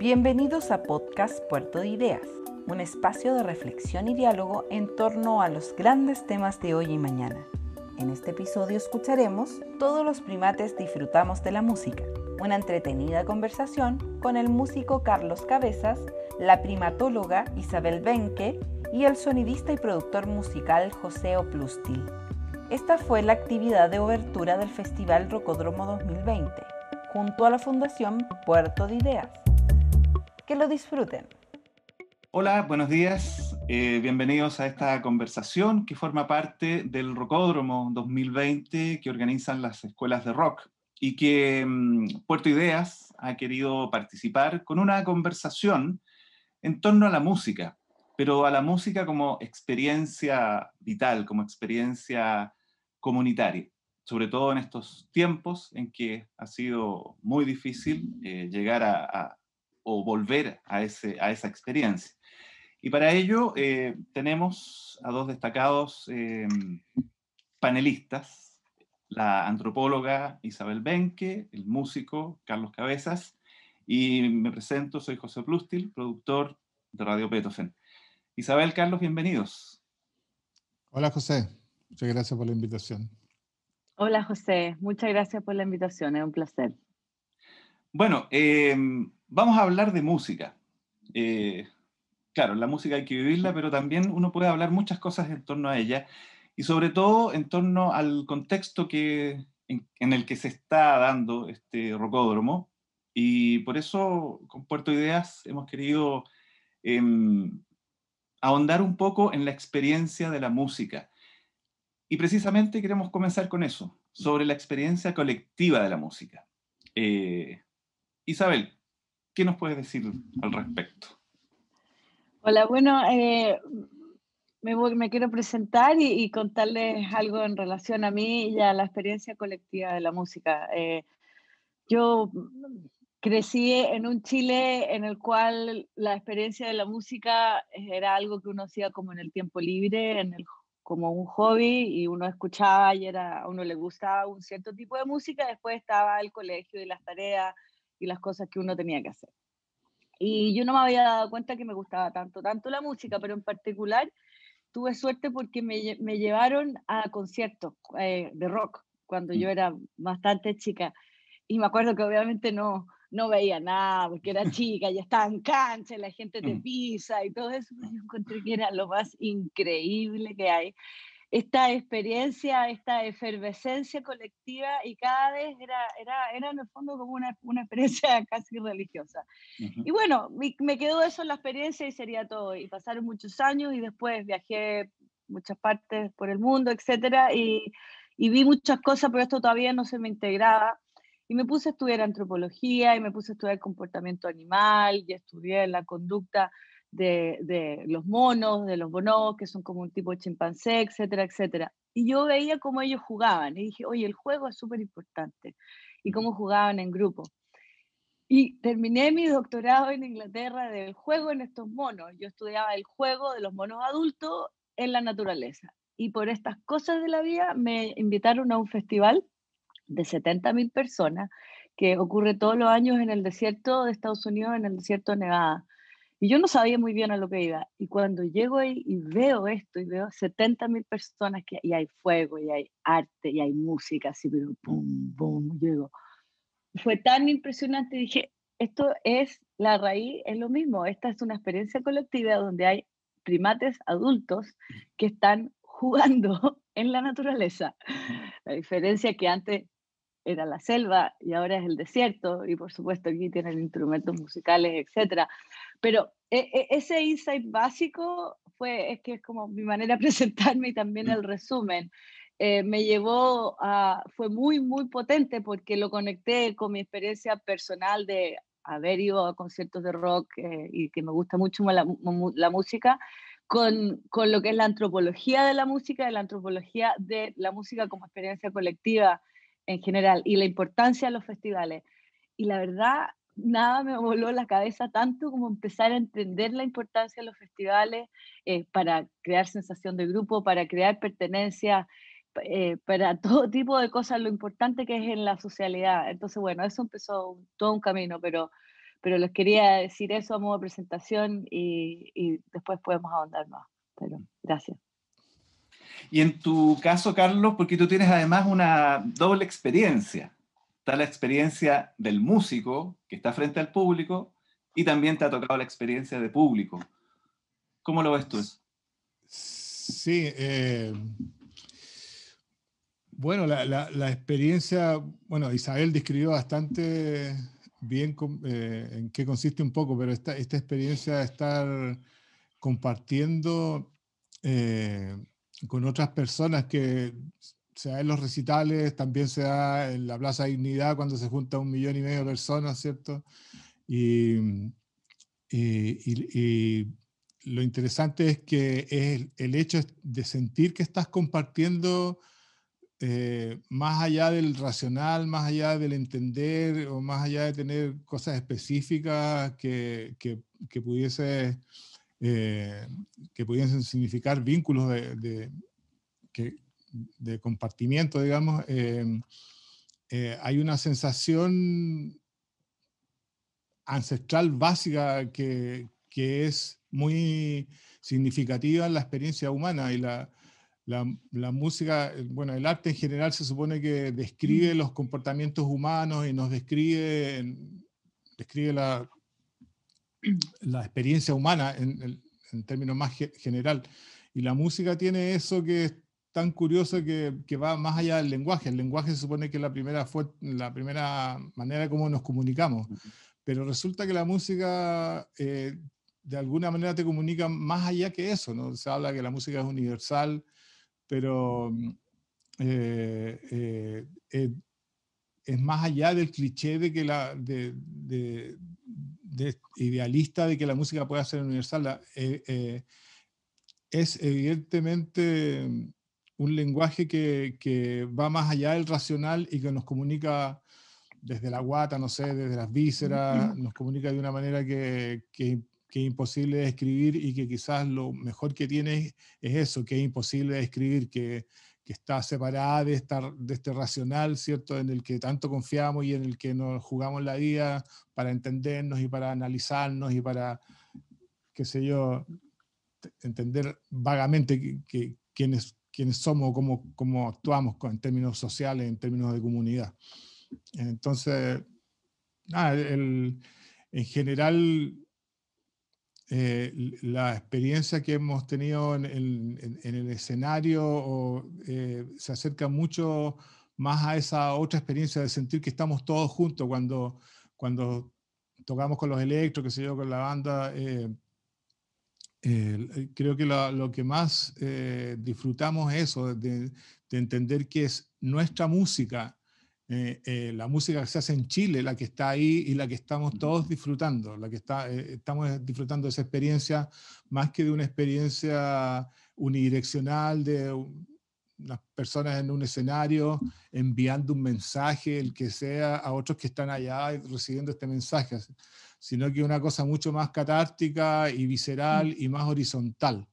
Bienvenidos a Podcast Puerto de Ideas, un espacio de reflexión y diálogo en torno a los grandes temas de hoy y mañana. En este episodio escucharemos Todos los primates disfrutamos de la música, una entretenida conversación con el músico Carlos Cabezas, la primatóloga Isabel Benque y el sonidista y productor musical José Oplustil. Esta fue la actividad de obertura del Festival Rocódromo 2020, junto a la Fundación Puerto de Ideas. Que lo disfruten. Hola, buenos días. Eh, bienvenidos a esta conversación que forma parte del Rocódromo 2020 que organizan las escuelas de rock y que mm, Puerto Ideas ha querido participar con una conversación en torno a la música, pero a la música como experiencia vital, como experiencia comunitaria, sobre todo en estos tiempos en que ha sido muy difícil eh, llegar a, o volver a, ese, a esa experiencia. Y para ello eh, tenemos a dos destacados eh, panelistas, la antropóloga Isabel Benque, el músico Carlos Cabezas, y me presento, soy José Plustil, productor de Radio Beethoven. Isabel, Carlos, bienvenidos. Hola José, Muchas gracias por la invitación. Hola José, muchas gracias por la invitación, es un placer. Bueno, eh, vamos a hablar de música. Eh, claro, la música hay que vivirla, pero también uno puede hablar muchas cosas en torno a ella y sobre todo en torno al contexto que, en, el que se está dando este rocódromo. Y por eso con Puerto Ideas hemos querido em, ahondar un poco en la experiencia de la música y precisamente queremos comenzar con eso, sobre la experiencia colectiva de la música. Eh, Isabel, ¿qué nos puedes decir al respecto? Hola, bueno, eh, me, quiero presentar y, contarles algo en relación a mí y a la experiencia colectiva de la música. Eh, yo crecí en un Chile en el cual la experiencia de la música era algo que uno hacía como en el tiempo libre, como un hobby y uno escuchaba y era, a uno le gustaba un cierto tipo de música, después estaba el colegio y las tareas y las cosas que uno tenía que hacer. Y yo no me había dado cuenta que me gustaba tanto, tanto la música, pero en particular tuve suerte porque me, me llevaron a conciertos eh, de rock cuando yo mm. era bastante chica. Y me acuerdo que obviamente no, no veía nada porque era chica, ya estaba en cancha, la gente te mm. pisa y todo eso. Yo encontré que era lo más increíble que hay. Esta experiencia, esta efervescencia colectiva y cada vez era, era, era en el fondo como una, una experiencia casi religiosa. Y bueno, me, quedó eso en la experiencia y sería todo. Y pasaron muchos años y después viajé muchas partes por el mundo, etcétera, y, y vi muchas cosas, pero esto todavía no se me integraba y me puse a estudiar antropología y me puse a estudiar comportamiento animal y estudié la conducta de, de, los monos, de los bonobos, que son como un tipo de chimpancé, etcétera, etcétera. Y yo veía cómo ellos jugaban y dije, oye, el juego es súper importante y cómo jugaban en grupo. Y terminé mi doctorado en Inglaterra del juego en estos monos. Yo estudiaba el juego de los monos adultos en la naturaleza. Y por estas cosas de la vida me invitaron a un festival de 70.000 personas que ocurre todos los años en el desierto de Estados Unidos, en el desierto de Nevada. Y yo no sabía muy bien a lo que iba. Y cuando llego ahí y veo esto, y veo 70.000 personas, que, y hay fuego, y hay arte, y hay música, así, pero pum, pum, llego. Fue tan impresionante, dije, esto es la raíz, es lo mismo, esta es una experiencia colectiva donde hay primates adultos que están jugando en la naturaleza. La diferencia que antes era la selva y ahora es el desierto, y por supuesto aquí tienen instrumentos musicales, etc. Pero e, e, ese insight básico fue, es que es como mi manera de presentarme y también el resumen. Eh, me llevó a, fue muy, muy potente porque lo conecté con mi experiencia personal de haber ido a conciertos de rock eh, y que me gusta mucho la, la música, con, con, lo que es la antropología de la música, de la antropología de la música como experiencia colectiva en general y la importancia de los festivales. Y la verdad, nada me voló la cabeza tanto como empezar a entender la importancia de los festivales eh, para crear sensación de grupo, para crear pertenencia, eh, para todo tipo de cosas, lo importante que es en la socialidad. Entonces, bueno, eso empezó todo un camino, pero, pero les quería decir eso a modo de presentación y, y después podemos ahondar más. Pero gracias. Y en tu caso, Carlos, porque tú tienes además una doble experiencia. Está la experiencia del músico que está frente al público y también te ha tocado la experiencia de público. ¿Cómo lo ves tú? Sí, eh, bueno, la, experiencia, bueno, Isabel describió bastante bien eh, en qué consiste un poco, pero esta, esta experiencia de estar compartiendo eh, con otras personas que sea en los recitales, también se da en la Plaza Dignidad cuando se junta un millón y medio de personas, ¿cierto? Y, y, lo interesante es que es el hecho de sentir que estás compartiendo eh, más allá del racional, más allá del entender o más allá de tener cosas específicas que, que, que pudiese eh, que pudiesen significar vínculos de, de, compartimiento, digamos, eh, eh, hay una sensación ancestral básica que, que, es muy significativa en la experiencia humana y la, la, la, música, bueno, el arte en general se supone que describe los comportamientos humanos y nos describe, describe la, la experiencia humana en, términos más general. Y la música tiene eso que tan curioso que, que, va más allá del lenguaje. El lenguaje se supone que es la primera, la primera manera de cómo nos comunicamos, pero resulta que la música eh, de alguna manera te comunica más allá que eso. ¿no? Se habla que la música es universal, pero eh, eh, es más allá del cliché de que la, de, idealista de que la música pueda ser universal, eh, eh, es evidentemente un lenguaje que, que, va más allá del racional y que nos comunica desde la guata, no sé, desde las vísceras, nos comunica de una manera que, que, que, es imposible de escribir y que quizás lo mejor que tiene es eso, que es imposible de escribir, que, está separada de, esta, de este racional, ¿cierto? En el que tanto confiamos y en el que nos jugamos la vida para entendernos y para analizarnos y para, qué sé yo, entender vagamente que, quiénes, quiénes somos, cómo, cómo actuamos en términos sociales, en términos de comunidad. Entonces, el, en general eh, la experiencia que hemos tenido en, el escenario eh, se acerca mucho más a esa otra experiencia de sentir que estamos todos juntos cuando, cuando tocamos con los electros, que se yo, con la banda. Eh, creo que lo, que más disfrutamos es eso, de, de entender que es nuestra música eh, eh, la música que se hace en Chile, la que está ahí y la que estamos todos disfrutando, la que está, eh, estamos disfrutando de esa experiencia más que de una experiencia unidireccional de unas personas en un escenario enviando un mensaje, el que sea, a otros que están allá recibiendo este mensaje, sino que una cosa mucho más catártica y visceral y más horizontal.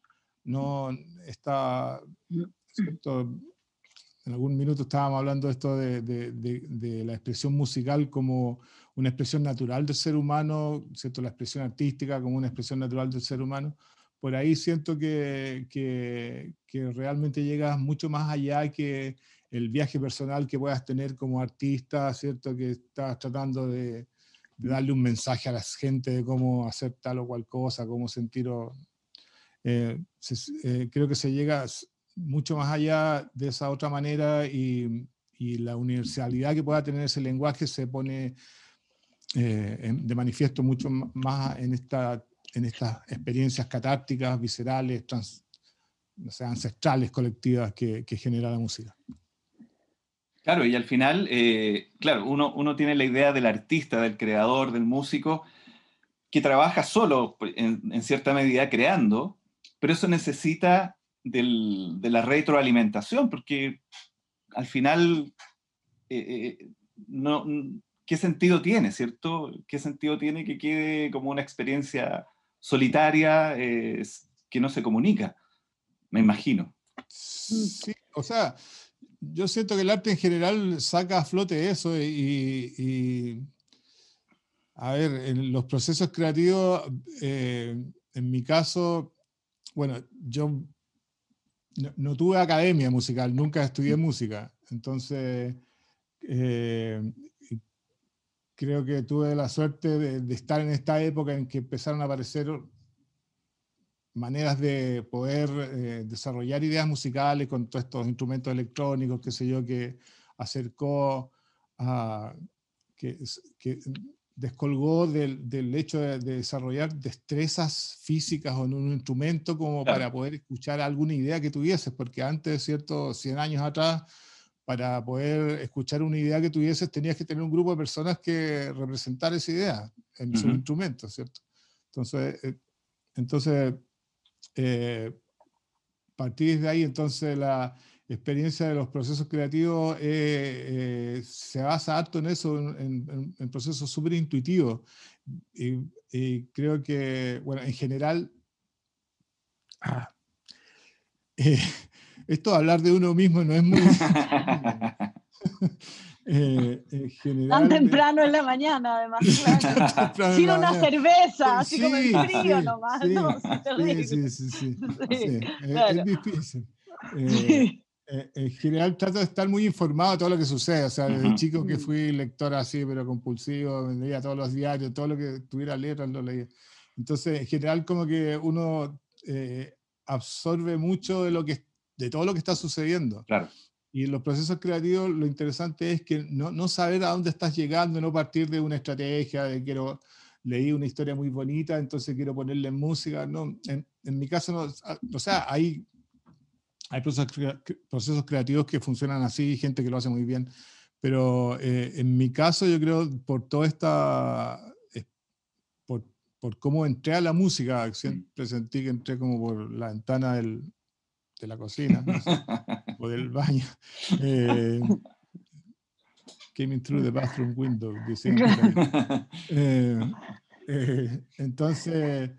No está, en algún minuto estábamos hablando de esto de, la expresión musical como una expresión natural del ser humano, ¿cierto? la expresión artística como una expresión natural del ser humano. Por ahí siento que, que, realmente llegas mucho más allá que el viaje personal que puedas tener como artista, ¿cierto? que estás tratando de, darle un mensaje a la gente de cómo hacer tal o cual cosa, cómo sentir. Eh, eh, creo que se llega, mucho más allá de esa otra manera y, la universalidad que pueda tener ese lenguaje se pone eh, de manifiesto mucho más en, esta, en estas experiencias catárticas, viscerales, trans, ancestrales, colectivas que, que, genera la música. Claro, y al final, eh, claro, uno, uno tiene la idea del artista, del creador, del músico, que trabaja solo en, en cierta medida creando, pero eso necesita de la retroalimentación, porque al final, eh, eh, no, ¿qué sentido tiene, cierto? ¿Qué sentido tiene que quede como una experiencia solitaria que no se comunica? Me imagino. Sí, o sea, yo siento que el arte en general saca a flote eso y, A ver, en los procesos creativos, eh, en mi caso, bueno, yo no, tuve academia musical, nunca estudié música, entonces eh, creo que tuve la suerte de, estar en esta época en que empezaron a aparecer maneras de poder eh, desarrollar ideas musicales con todos estos instrumentos electrónicos, qué sé yo, que acercó a... Que, que descolgó del, del hecho de, desarrollar destrezas físicas en un instrumento como para poder escuchar alguna idea que tuvieses, porque antes, ¿cierto? 100 años atrás, para poder escuchar una idea que tuvieses tenías que tener un grupo de personas que representar esa idea en su instrumento, ¿cierto? Entonces, eh, entonces eh, partir de ahí, entonces la, experiencia de los procesos creativos eh, eh, se basa harto en eso, en, procesos súper intuitivos. Y, creo que, bueno, en general, ah, eh, esto de hablar de uno mismo no es muy... en general, Tan temprano en la mañana, además, claro. Sin una cerveza, así como en frío nomás. Sí, sí, sí, sí, Es difícil. Eh, en general trato de estar muy informado de todo lo que sucede. O sea, desde chico que fui lector así, pero compulsivo, leía todos los diarios, todo lo que tuviera letras lo leía. Entonces, en general, como que uno eh, absorbe mucho de, lo que, de todo lo que está sucediendo. Claro. Y en los procesos creativos, lo interesante es que no, no saber a dónde estás llegando, no partir de una estrategia de quiero leí una historia muy bonita, entonces quiero ponerle música. No, en, en mi caso, no, o sea, hay hay procesos, creativos que funcionan así, gente que lo hace muy bien, pero eh, en mi caso yo creo por toda esta, por, por, cómo entré a la música, siempre sentí que entré como por la ventana del, de la cocina o del baño. Eh, came through the bathroom window, eh, eh, entonces,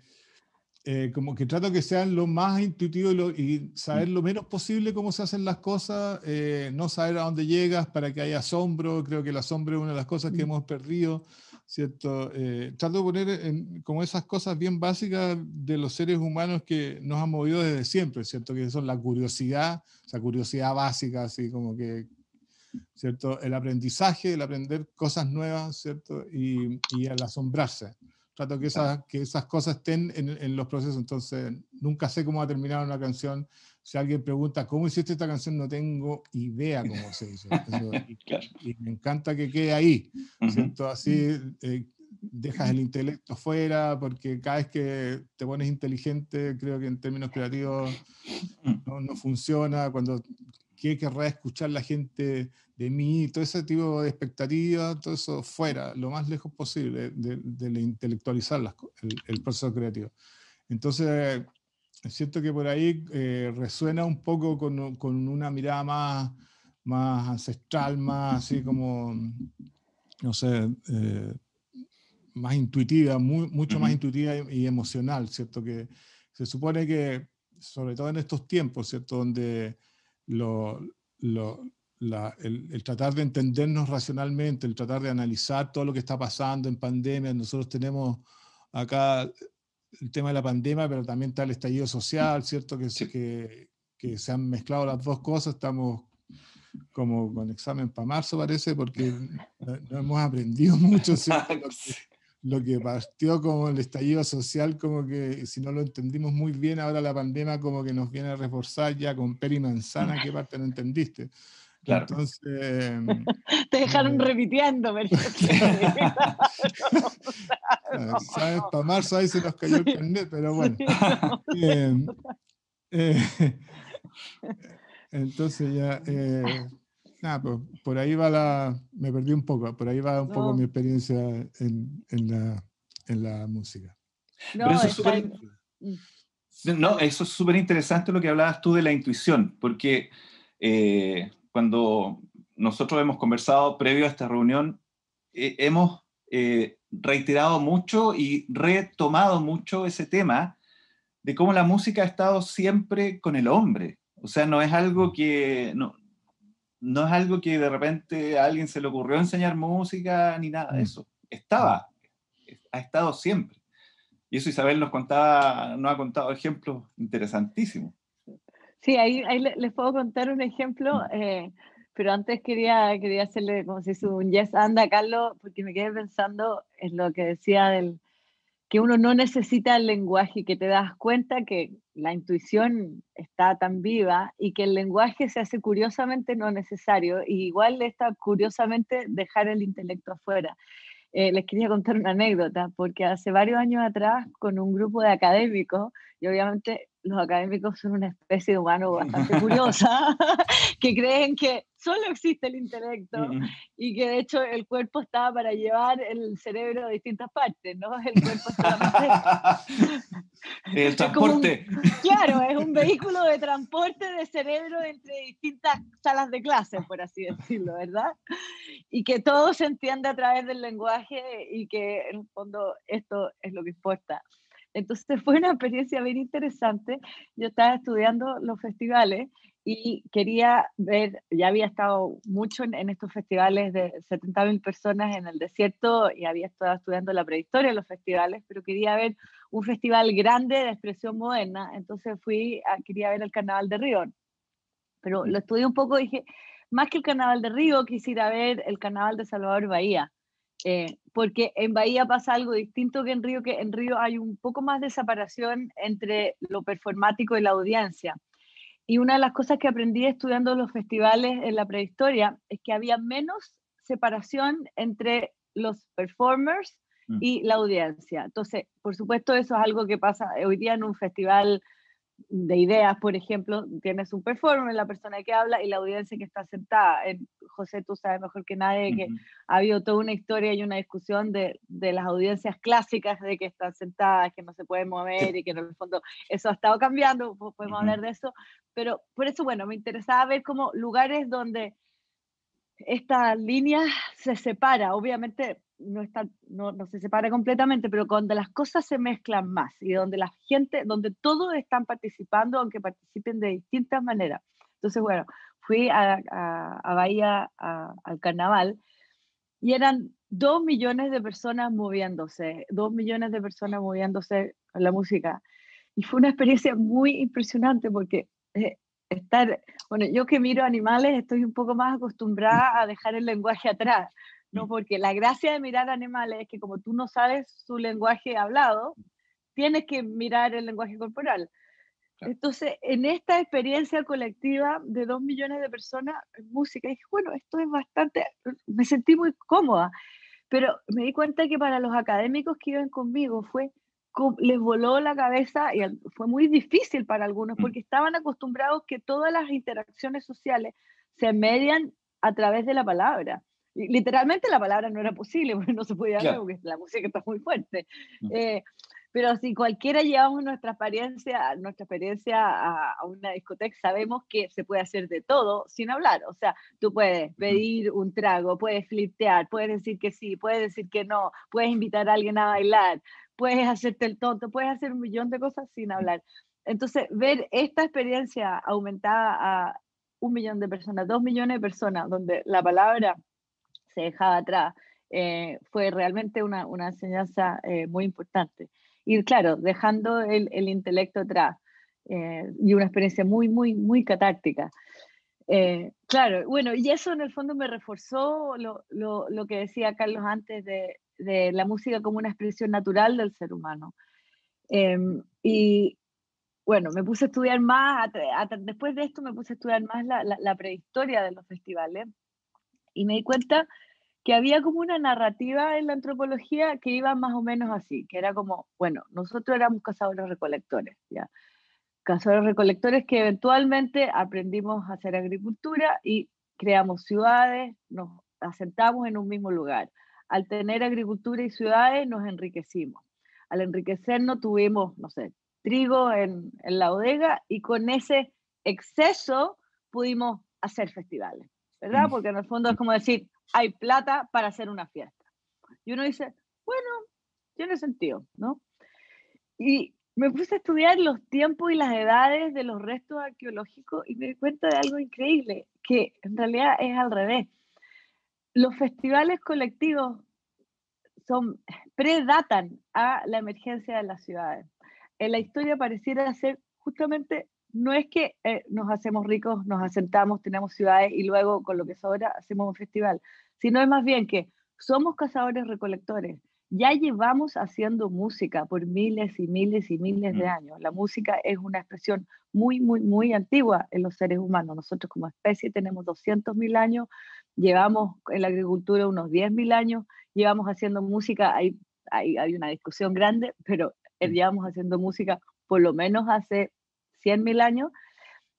eh, como que trato que sean lo más intuitivo y, saber lo menos posible cómo se hacen las cosas, eh, no saber a dónde llegas para que haya asombro, creo que el asombro es una de las cosas que hemos perdido, ¿cierto? Eh, trato de poner en, como esas cosas bien básicas de los seres humanos que nos han movido desde siempre, ¿cierto? Que son la curiosidad, esa curiosidad básica, así como que, ¿cierto? El aprendizaje, el aprender cosas nuevas, ¿cierto? Y, y el asombrarse trato que esas, que esas cosas estén en, en, los procesos, entonces nunca sé cómo va a terminar una canción. Si alguien pregunta, ¿cómo hiciste esta canción? No tengo idea cómo se hizo. y, me encanta que quede ahí, ¿cierto? Así eh, dejas el intelecto fuera, porque cada vez que te pones inteligente, creo que en términos creativos no, no funciona. Cuando qué querrá escuchar la gente de mí, todo ese tipo de expectativas, todo eso fuera, lo más lejos posible de, intelectualizar el, proceso creativo. Entonces, siento que por ahí eh, resuena un poco con, con, una mirada más, más ancestral, más así como, no sé, eh, más intuitiva, mucho más intuitiva y, emocional, ¿cierto? Que se supone que, sobre todo en estos tiempos, ¿cierto? Donde lo, el, tratar de entendernos racionalmente, el tratar de analizar todo lo que está pasando en pandemia. Nosotros tenemos acá el tema de la pandemia, pero también está el estallido social, ¿cierto? Que, que, que se han mezclado las dos cosas. Estamos como con examen para marzo, parece, porque no, hemos aprendido mucho. lo que partió como el estallido social, como que si no lo entendimos muy bien, ahora la pandemia como que nos viene a reforzar ya con peri manzana, ¿qué parte no entendiste? Claro. Entonces... Te dejaron eh, repitiendo, ¿Sabes? Para marzo ahí se nos cayó el carnet, pero bueno. Em, eh, entonces ya... Eh, Nada, pues por ahí va la. Me perdí un poco, por ahí va un poco mi experiencia en, en, la, en la, música. No, eso, es super, mm. no, eso es súper interesante lo que hablabas tú de la intuición, porque eh, cuando nosotros hemos conversado previo a esta reunión, eh, hemos eh, reiterado mucho y retomado mucho ese tema de cómo la música ha estado siempre con el hombre. O sea, no es algo que, no, no es algo que de repente a alguien se le ocurrió enseñar música ni nada de mm. eso. Estaba. ha estado siempre. Y eso Isabel nos contaba, nos ha contado ejemplos interesantísimos. Sí, ahí, ahí les puedo contar un ejemplo, mm. eh, pero antes quería, quería hacerle como si un yes anda, Carlos, porque me quedé pensando en lo que decía del que uno no necesita el lenguaje y que te das cuenta que la intuición está tan viva y que el lenguaje se hace curiosamente no necesario y igual está curiosamente dejar el intelecto afuera. Eh, les quería contar una anécdota, porque hace varios años atrás, con un grupo de académicos, y obviamente los académicos son una especie de humano bastante curiosa, que creen que solo existe el intelecto y que de hecho el cuerpo está para llevar el cerebro a distintas partes, ¿no? El cuerpo el transporte. claro, es un vehículo de transporte de cerebro entre distintas salas de clase, por así decirlo, ¿verdad? Y que todo se entiende a través del lenguaje y que en el fondo esto es lo que importa. Entonces fue una experiencia bien interesante. Yo estaba estudiando los festivales y quería ver, ya había estado mucho en, estos festivales de 70.000 personas en el desierto y había estado estudiando la prehistoria de los festivales, pero quería ver un festival grande de expresión moderna, entonces fui, a, quería ver el Carnaval de Río. Pero lo estudié un poco y dije, más que el Carnaval de Río, quisiera ver el Carnaval de Salvador Bahía eh, porque en Bahía pasa algo distinto que en Río, que en Río hay un poco más de separación entre lo performático y la audiencia. Y una de las cosas que aprendí estudiando los festivales en la prehistoria es que había menos separación entre los performers mm. y la audiencia. Entonces, por supuesto, eso es algo que pasa hoy día en un festival de ideas, por ejemplo, tienes un performer, la persona que habla y la audiencia que está sentada. José, tú sabes mejor que nadie que ha habido toda una historia y una discusión de, de, las audiencias clásicas de que están sentadas, que no se pueden mover y que en el fondo eso ha estado cambiando, podemos hablar de eso, pero por eso, bueno, me interesaba ver como lugares donde esta línea se separa, obviamente no, está, no, no, se separa completamente, pero cuando las cosas se mezclan más y donde la gente, donde todos están participando, aunque participen de distintas maneras. Entonces, bueno, fui a, a, Bahía al carnaval y eran dos millones de personas moviéndose, dos millones de personas moviéndose con la música. Y fue una experiencia muy impresionante porque eh, estar, bueno, yo que miro animales estoy un poco más acostumbrada a dejar el lenguaje atrás ¿no? Porque la gracia de mirar animales es que como tú no sabes su lenguaje hablado, tienes que mirar el lenguaje corporal. Entonces, en esta experiencia colectiva de dos millones de personas en música, dije, bueno, esto es bastante, me sentí muy cómoda, pero me di cuenta que para los académicos que iban conmigo fue, les voló la cabeza y fue muy difícil para algunos porque estaban acostumbrados que todas las interacciones sociales se median a través de la palabra literalmente la palabra no era posible, porque no se podía hablar, porque la música está muy fuerte. Eh, pero si cualquiera llevamos nuestra experiencia, nuestra experiencia a, una discoteca, sabemos que se puede hacer de todo sin hablar. O sea, tú puedes pedir un trago, puedes flirtear, puedes decir que sí, puedes decir que no, puedes invitar a alguien a bailar, puedes hacerte el tonto, puedes hacer un millón de cosas sin hablar. Entonces, ver esta experiencia aumentada a un millón de personas, dos millones de personas, donde la palabra se dejaba atrás, eh, fue realmente una, una enseñanza eh, muy importante. Y claro, dejando el, el intelecto atrás eh, y una experiencia muy, muy, muy catártica. claro, bueno, y eso en el fondo me reforzó lo, lo, lo que decía Carlos antes de, de, la música como una expresión natural del ser humano. Em, y bueno, me puse a estudiar más, después de esto me puse a estudiar más la, la, la prehistoria de los festivales y me di cuenta que había como una narrativa en la antropología que iba más o menos así, que era como, bueno, nosotros éramos cazadores recolectores, ¿ya? Cazadores recolectores que eventualmente aprendimos a hacer agricultura y creamos ciudades, nos asentamos en un mismo lugar. Al tener agricultura y ciudades nos enriquecimos. Al enriquecernos tuvimos, no sé, trigo en, en la bodega y con ese exceso pudimos hacer festivales. ¿Verdad? Porque en el fondo es como decir, hay plata para hacer una fiesta. Y uno dice, bueno, tiene sentido, ¿no? Y me puse a estudiar los tiempos y las edades de los restos arqueológicos y me di cuenta de algo increíble, que en realidad es al revés. Los festivales colectivos son, predatan a la emergencia de las ciudades. En la historia pareciera ser justamente, no es que eh, nos hacemos ricos, nos asentamos, tenemos ciudades y luego con lo que sobra hacemos un festival, sino es más bien que somos cazadores recolectores. Ya llevamos haciendo música por miles y miles y miles de mm. años. La música es una expresión muy, muy, muy antigua en los seres humanos. Nosotros como especie tenemos 200.000 años, llevamos en la agricultura unos 10.000 años, llevamos haciendo música, hay, hay, hay, una discusión grande, pero mm. llevamos haciendo música por lo menos hace 100.000 años.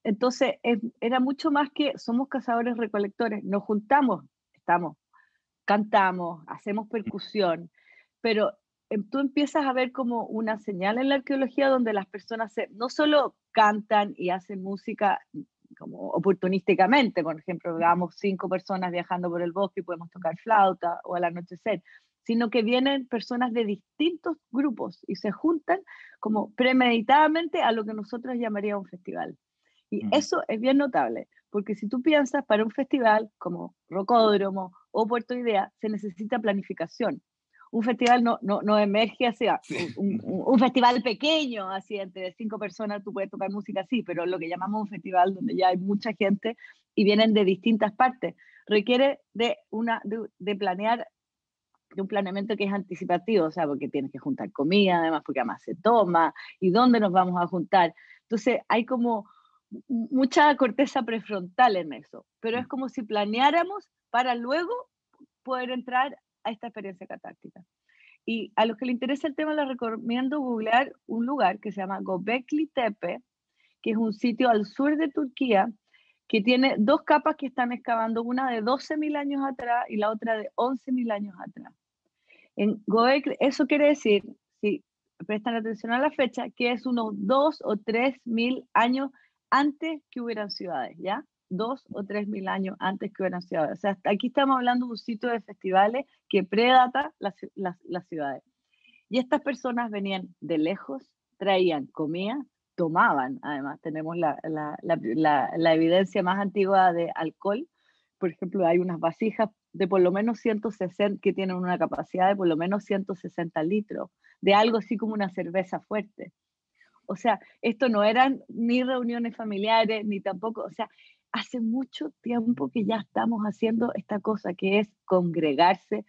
Entonces, era mucho más que somos cazadores recolectores, nos juntamos, estamos, cantamos, hacemos percusión, pero em, tú empiezas a ver como una señal en la arqueología donde las personas no solo cantan y hacen música mm, como oportunísticamente, por ejemplo, veamos cinco personas viajando por el bosque y podemos tocar flauta o al anochecer, sino que vienen personas de distintos grupos y se juntan como premeditadamente a lo que nosotros llamaríamos un festival. Y eso es bien notable, porque si tú piensas para un festival como Rocódromo o Puerto Idea, se necesita planificación. Un festival no, no, no emerge así, ah, un, un, festival pequeño, así entre cinco personas tú puedes tocar música así, pero lo que llamamos un festival donde ya hay mucha gente y vienen de distintas partes, requiere de, una, de planear de un planeamiento que es anticipativo, o sea, porque tienes que juntar comida, además, porque además se toma, y dónde nos vamos a juntar. Entonces, hay como mucha corteza prefrontal en eso, pero es mm. como si planeáramos para luego poder entrar a esta experiencia catártica. Y a los que les interesa el tema, les recomiendo googlear un lugar que se llama Gobekli Tepe, que es un sitio al sur de Turquía, que tiene dos capas que están excavando, una de 12.000 años atrás y la otra de 11.000 años atrás. En Gobekli, eso quiere decir, si prestan atención a la fecha, que es unos 2 o 3.000 años antes que hubieran ciudades, ¿ya? Dos o tres mil años antes que hubieran ciudades. O sea, aquí estamos hablando de un sitio de festivales que predata las, las, ciudades. Y estas personas venían de lejos, traían comida, tomaban, además, tenemos la, la, la, la, evidencia más antigua de alcohol. Por ejemplo, hay unas vasijas de por lo menos 160, que tienen una capacidad de por lo menos 160 litros, de algo así como una cerveza fuerte. O sea, esto no eran ni reuniones familiares, ni tampoco, o sea, hace mucho tiempo que ya estamos haciendo esta cosa que es congregarse,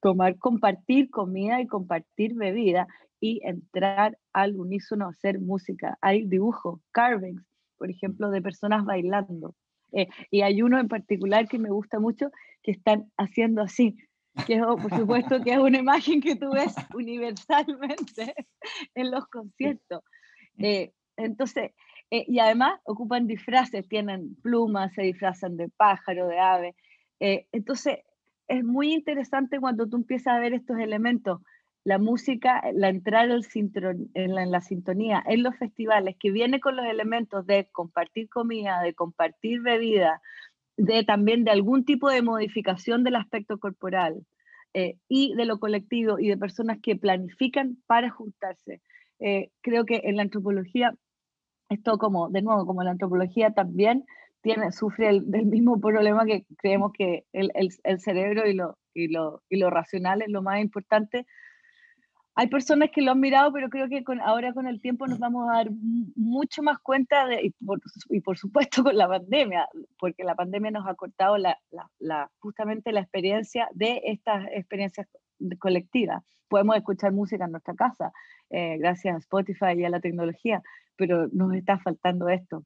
tomar, compartir comida y compartir bebida y entrar al unísono a hacer música. Hay dibujos, carvings, por ejemplo, de personas bailando. Eh, y hay uno en particular que me gusta mucho que están haciendo así, que por supuesto que es una imagen que tú ves universalmente en los conciertos. Eh, entonces, eh, y además ocupan disfraces, tienen plumas, se disfrazan de pájaro, de ave. Eh, entonces, es muy interesante cuando tú empiezas a ver estos elementos, la música, la entrada en la, en la sintonía, en los festivales, que viene con los elementos de compartir comida, de compartir bebida, de también de algún tipo de modificación del aspecto corporal y de lo colectivo y de personas que planifican para juntarse. Eh, creo que en la antropología, esto como, de nuevo, como la antropología también tiene, sufre el, del mismo problema que creemos que el, el, el cerebro y lo, y, lo, y lo racional es lo más importante. Hay personas que lo han mirado, pero creo que con, ahora con el tiempo nos vamos a dar mucho más cuenta, de, y, por, y por supuesto con la pandemia, porque la pandemia nos ha cortado la, la, la, justamente la experiencia de estas experiencias colectivas. Podemos escuchar música en nuestra casa, eh, gracias a Spotify y a la tecnología, pero nos está faltando esto.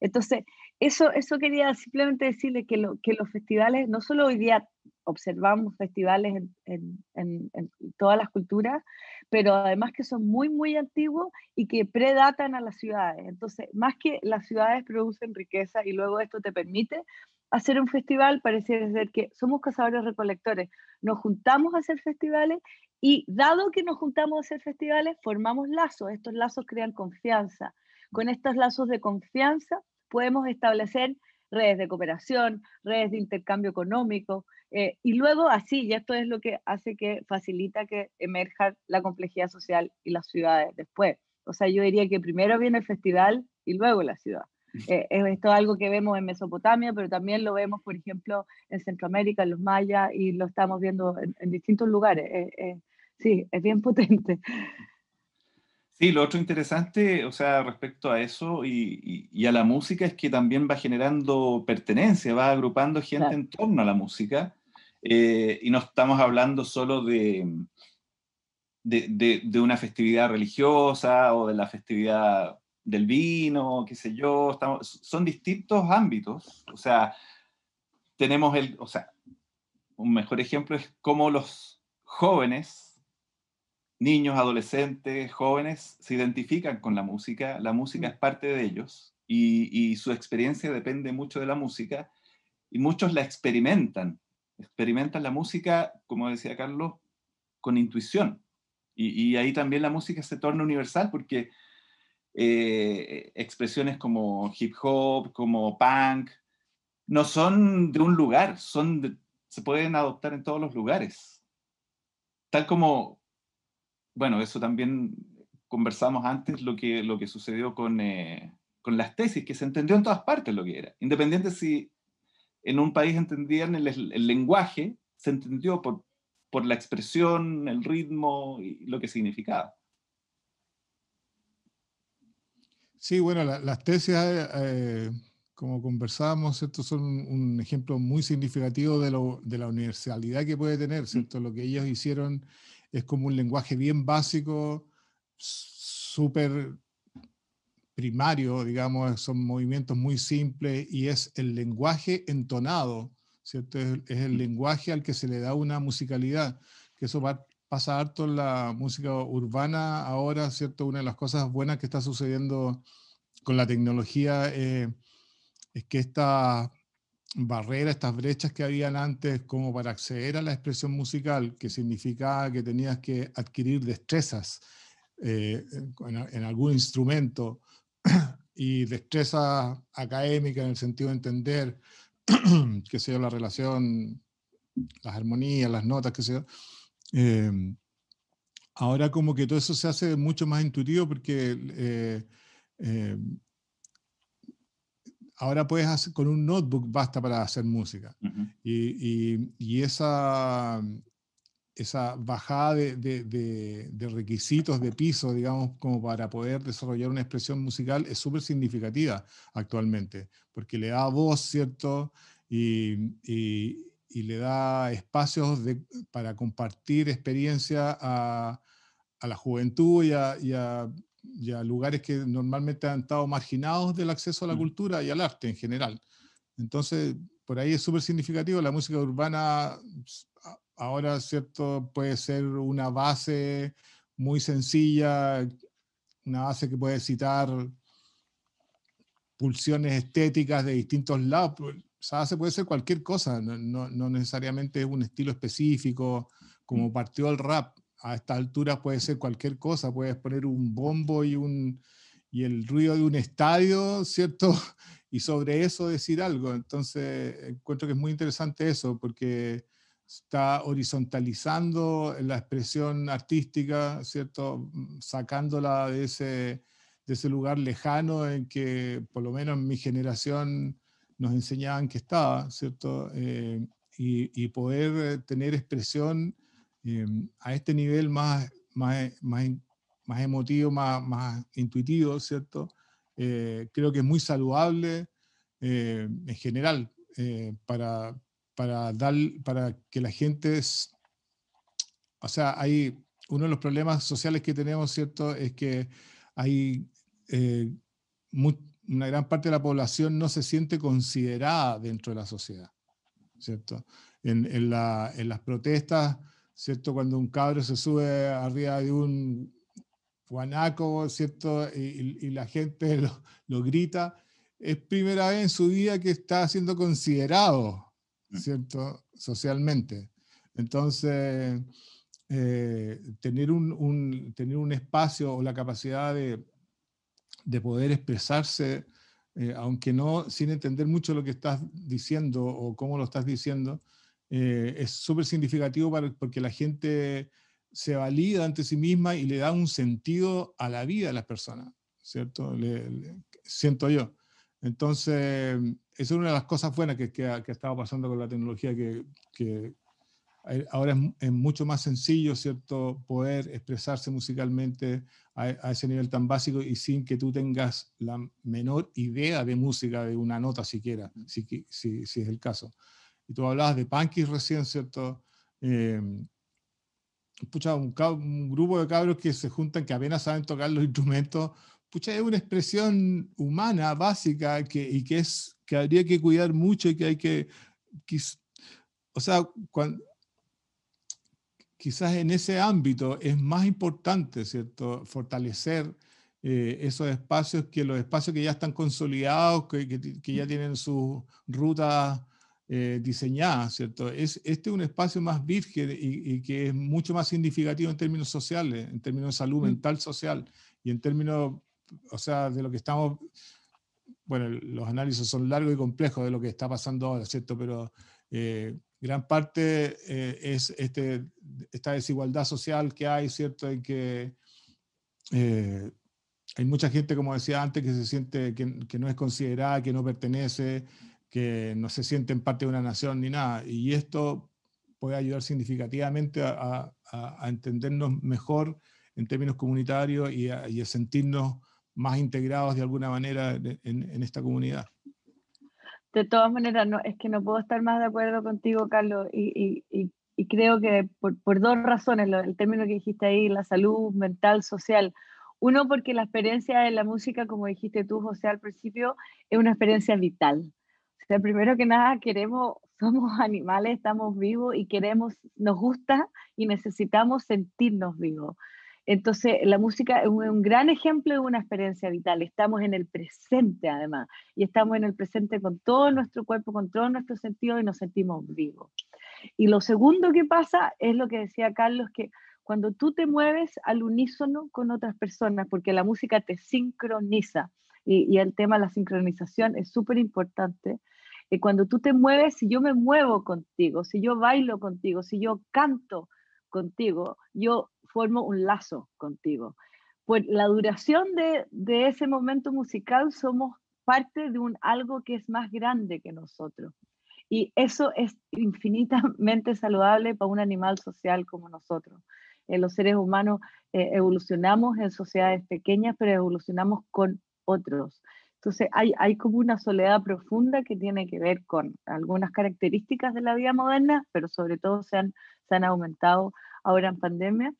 Entonces, eso, eso quería simplemente decirle que, lo, que los festivales, no solo hoy día observamos festivales en, todas las culturas, pero además que son muy, muy antiguos y que predatan a las ciudades. Entonces, más que las ciudades producen riqueza y luego esto te permite hacer un festival, parece ser que somos cazadores recolectores, nos juntamos a hacer festivales y dado que nos juntamos a hacer festivales, formamos lazos. Estos lazos crean confianza. Con estos lazos de confianza podemos establecer redes de cooperación, redes de intercambio económico, eh, y luego así, y esto es lo que hace que facilita que emerja la complejidad social y las ciudades después. O sea, yo diría que primero viene el festival y luego la ciudad. Eh, esto es algo que vemos en Mesopotamia, pero también lo vemos, por ejemplo, en Centroamérica, en los mayas, y lo estamos viendo en, distintos lugares. Eh, sí, es bien potente. Sí, lo otro interesante, o sea, respecto a eso y, a la música es que también va generando pertenencia, va agrupando gente en torno a la música. Eh, y no estamos hablando solo de, de, una festividad religiosa o de la festividad del vino, qué sé yo, son distintos ámbitos. O sea, tenemos el, o sea, un mejor ejemplo es cómo los jóvenes, niños, adolescentes, jóvenes, se identifican con la música, la música es parte de ellos y, y su experiencia depende mucho de la música y muchos la experimentan, experimentan la música, como decía Carlos, con intuición. Y, ahí también la música se torna universal porque eh, expresiones como hip hop, como punk, no son de un lugar, son se pueden adoptar en todos los lugares. Tal como, bueno, eso también conversamos antes, lo que, lo que sucedió con, eh, con las tesis, que se entendió en todas partes lo que era. Independiente si en un país entendían el, el lenguaje, se entendió por, por la expresión, el ritmo y lo que significaba. Sí, bueno, las tesis, eh, eh, como conversábamos, estos son un ejemplo muy significativo de, lo, de, la universalidad que puede tener, mm. ¿cierto? Lo que ellos hicieron es como un lenguaje bien básico, súper primario, digamos, son movimientos muy simples y es el lenguaje entonado ¿cierto? Es, el lenguaje al que se le da una musicalidad, que eso va, pasa harto en la música urbana ahora, ¿cierto? Una de las cosas buenas que está sucediendo con la tecnología eh, es que esta barrera, estas brechas que habían antes como para acceder a la expresión musical, que significaba que tenías que adquirir destrezas eh, en, en, algún instrumento y destrezas académicas en el sentido de entender que sea la relación, las armonías, las notas, que sea. Em, ahora como que todo eso se hace mucho más intuitivo porque eh, em, ahora puedes hacer, con un notebook basta para hacer música. y, y, esa, esa bajada de, de, de, requisitos de piso, digamos, como para poder desarrollar una expresión musical es súper significativa actualmente, porque le da voz, ¿cierto? Y, y, le da espacios para compartir experiencia a, a la juventud y a, y, y a, lugares que normalmente han estado marginados del acceso a la mm. cultura y al arte en general. Entonces, por ahí es súper significativo. La música urbana ahora, ¿cierto? Puede ser una base muy sencilla, una base que puede citar pulsiones estéticas de distintos lados. Esa base puede ser cualquier cosa, no, no, necesariamente un estilo específico, como mm. partió el rap. A esta altura puede ser cualquier cosa, puedes poner un bombo y, un, y el ruido de un estadio, ¿cierto? Y sobre eso decir algo. Entonces, encuentro que es muy interesante eso, porque está horizontalizando la expresión artística, ¿cierto? Sacándola de ese, de ese lugar lejano en que, por lo menos en mi generación, nos enseñaban que estaba, ¿cierto? Eh, y, poder tener expresión eh, a este nivel más, más, más, emotivo, más, más intuitivo, ¿cierto? Eh, creo que es muy saludable en general para, para, dar, para que la gente, o sea, hay uno de los problemas sociales que tenemos, ¿cierto? Es que hay eh, una gran parte de la población no se siente considerada dentro de la sociedad, ¿cierto? En, en, la, en las protestas, ¿cierto? Cuando un cabro se sube arriba de un guanaco, ¿cierto? Y, y la gente lo, lo, grita, es primera vez en su vida que está siendo considerado, ¿cierto? Socialmente. Entonces, eh, tener, un, tener un espacio o la capacidad de, de poder expresarse, eh, aunque no sin entender mucho lo que estás diciendo o cómo lo estás diciendo, eh, es súper significativo para, porque la gente se valida ante sí misma y le da un sentido a la vida de las personas, ¿cierto? siento yo. Entonces, esa es una de las cosas buenas que, que, ha, estado pasando con la tecnología que, que, ahora es, mucho más sencillo, ¿cierto?, poder expresarse musicalmente a, ese nivel tan básico y sin que tú tengas la menor idea de música, de una nota siquiera, si, si, si es el caso. Y tú hablabas de punkies recién, ¿cierto? Eh, pucha, un, un, grupo de cabros que se juntan, que apenas saben tocar los instrumentos, pucha, es una expresión humana, básica, que, y que, es, que habría que cuidar mucho y que hay que, o sea, cuando, quizás en ese ámbito es más importante, ¿cierto?, fortalecer eh, esos espacios que los espacios que ya están consolidados, que, que, ya tienen sus rutas eh, diseñadas, ¿cierto? Es, este es un espacio más virgen y, que es mucho más significativo en términos sociales, en términos de salud mm. mental social y en términos, o sea, de lo que estamos, bueno, los análisis son largos y complejos de lo que está pasando ahora, ¿cierto? Pero eh, gran parte eh, es este, esta desigualdad social que hay, ¿cierto? En que eh, hay mucha gente, como decía antes, que se siente que, que, no es considerada, que no pertenece, que no se siente en parte de una nación ni nada. Y esto puede ayudar significativamente a, a, entendernos mejor en términos comunitarios y a, y a, sentirnos más integrados de alguna manera en, en esta comunidad. De todas maneras, no, es que no puedo estar más de acuerdo contigo, Carlos, y, y, y creo que por, por, dos razones, el término que dijiste ahí, la salud mental, social. Uno, porque la experiencia de la música, como dijiste tú, José, al principio, es una experiencia vital. O sea, primero que nada, queremos, somos animales, estamos vivos y queremos, nos gusta y necesitamos sentirnos vivos. Entonces, la música es un, gran ejemplo de una experiencia vital. Estamos en el presente, además, y estamos en el presente con todo nuestro cuerpo, con todo nuestro sentido y nos sentimos vivos. Y lo segundo que pasa es lo que decía Carlos, que cuando tú te mueves al unísono con otras personas, porque la música te sincroniza, y, el tema de la sincronización es súper importante, y cuando tú te mueves, si yo me muevo contigo, si yo bailo contigo, si yo canto contigo, yo formo un lazo contigo. Por la duración de, de ese momento musical somos parte de un algo que es más grande que nosotros. Y eso es infinitamente saludable para un animal social como nosotros. Eh, los seres humanos eh, evolucionamos en sociedades pequeñas, pero evolucionamos con otros. Entonces hay, hay como una soledad profunda que tiene que ver con algunas características de la vida moderna, pero sobre todo se han, se han aumentado ahora en pandemia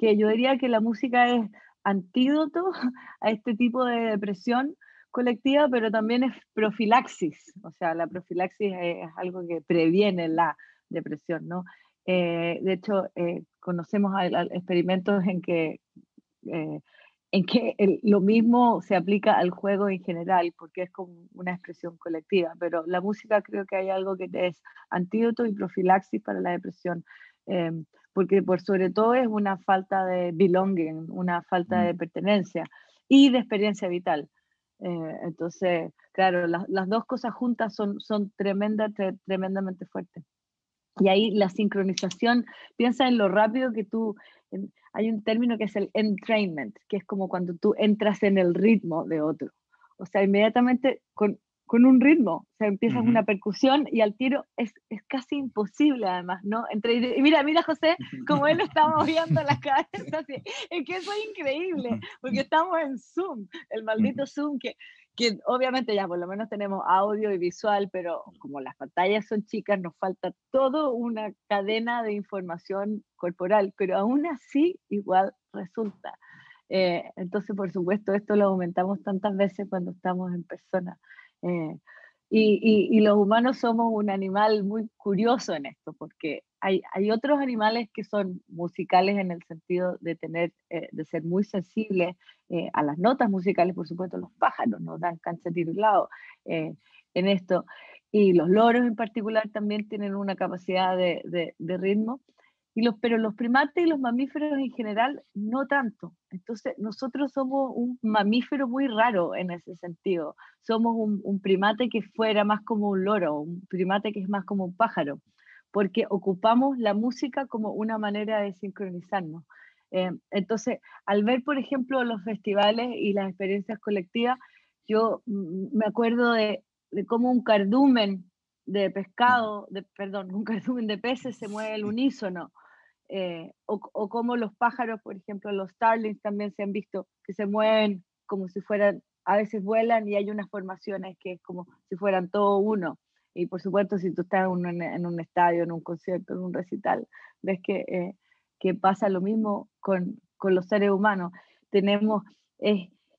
que yo diría que la música es antídoto a este tipo de depresión colectiva, pero también es profilaxis, o sea, la profilaxis es algo que previene la depresión, ¿no? Eh, de hecho, eh, conocemos experimentos en que, eh, en que lo mismo se aplica al juego en general, porque es como una expresión colectiva, pero la música creo que hay algo que es antídoto y profilaxis para la depresión porque por sobre todo es una falta de belonging, una falta de mm. pertenencia y de experiencia vital. Eh, entonces, claro, las dos cosas juntas son, son tremenda, tremendamente fuertes. Y ahí la sincronización, piensa en lo rápido que tú, hay un término que es el entrainment, que es como cuando tú entras en el ritmo de otro. O sea, inmediatamente con, con un ritmo, o sea, empiezas una percusión y al tiro es, es, casi imposible además, ¿no? Entre, y mira, mira José, como él está moviendo la cabeza, así, es que eso es increíble, porque estamos en Zoom, el maldito Zoom, que, que obviamente ya por lo menos tenemos audio y visual, pero como las pantallas son chicas, nos falta toda una cadena de información corporal, pero aún así igual resulta. Eh, entonces, por supuesto, esto lo aumentamos tantas veces cuando estamos en persona. Eh, y, los humanos somos un animal muy curioso en esto, porque hay, otros animales que son musicales en el sentido de, tener, eh, de ser muy sensibles eh, a las notas musicales, por supuesto los pájaros nos dan cancha lado en esto, y los loros en particular también tienen una capacidad de, de ritmo, y los, pero los primates y los mamíferos en general no tanto. Entonces, nosotros somos un mamífero muy raro en ese sentido. Somos un, primate que fuera más como un loro, un primate que es más como un pájaro, porque ocupamos la música como una manera de sincronizarnos. Eh, entonces, al ver, por ejemplo, los festivales y las experiencias colectivas, yo me acuerdo de, de cómo un cardumen de pescado, de, perdón, un cardumen de peces se mueve el unísono. Eh, o, como los pájaros, por ejemplo, los starlings también se han visto que se mueven como si fueran, a veces vuelan y hay unas formaciones que es como si fueran todo uno. Y por supuesto, si tú estás en un, estadio, en un concierto, en un recital, ves que, eh, que pasa lo mismo con, con, los seres humanos. Tenemos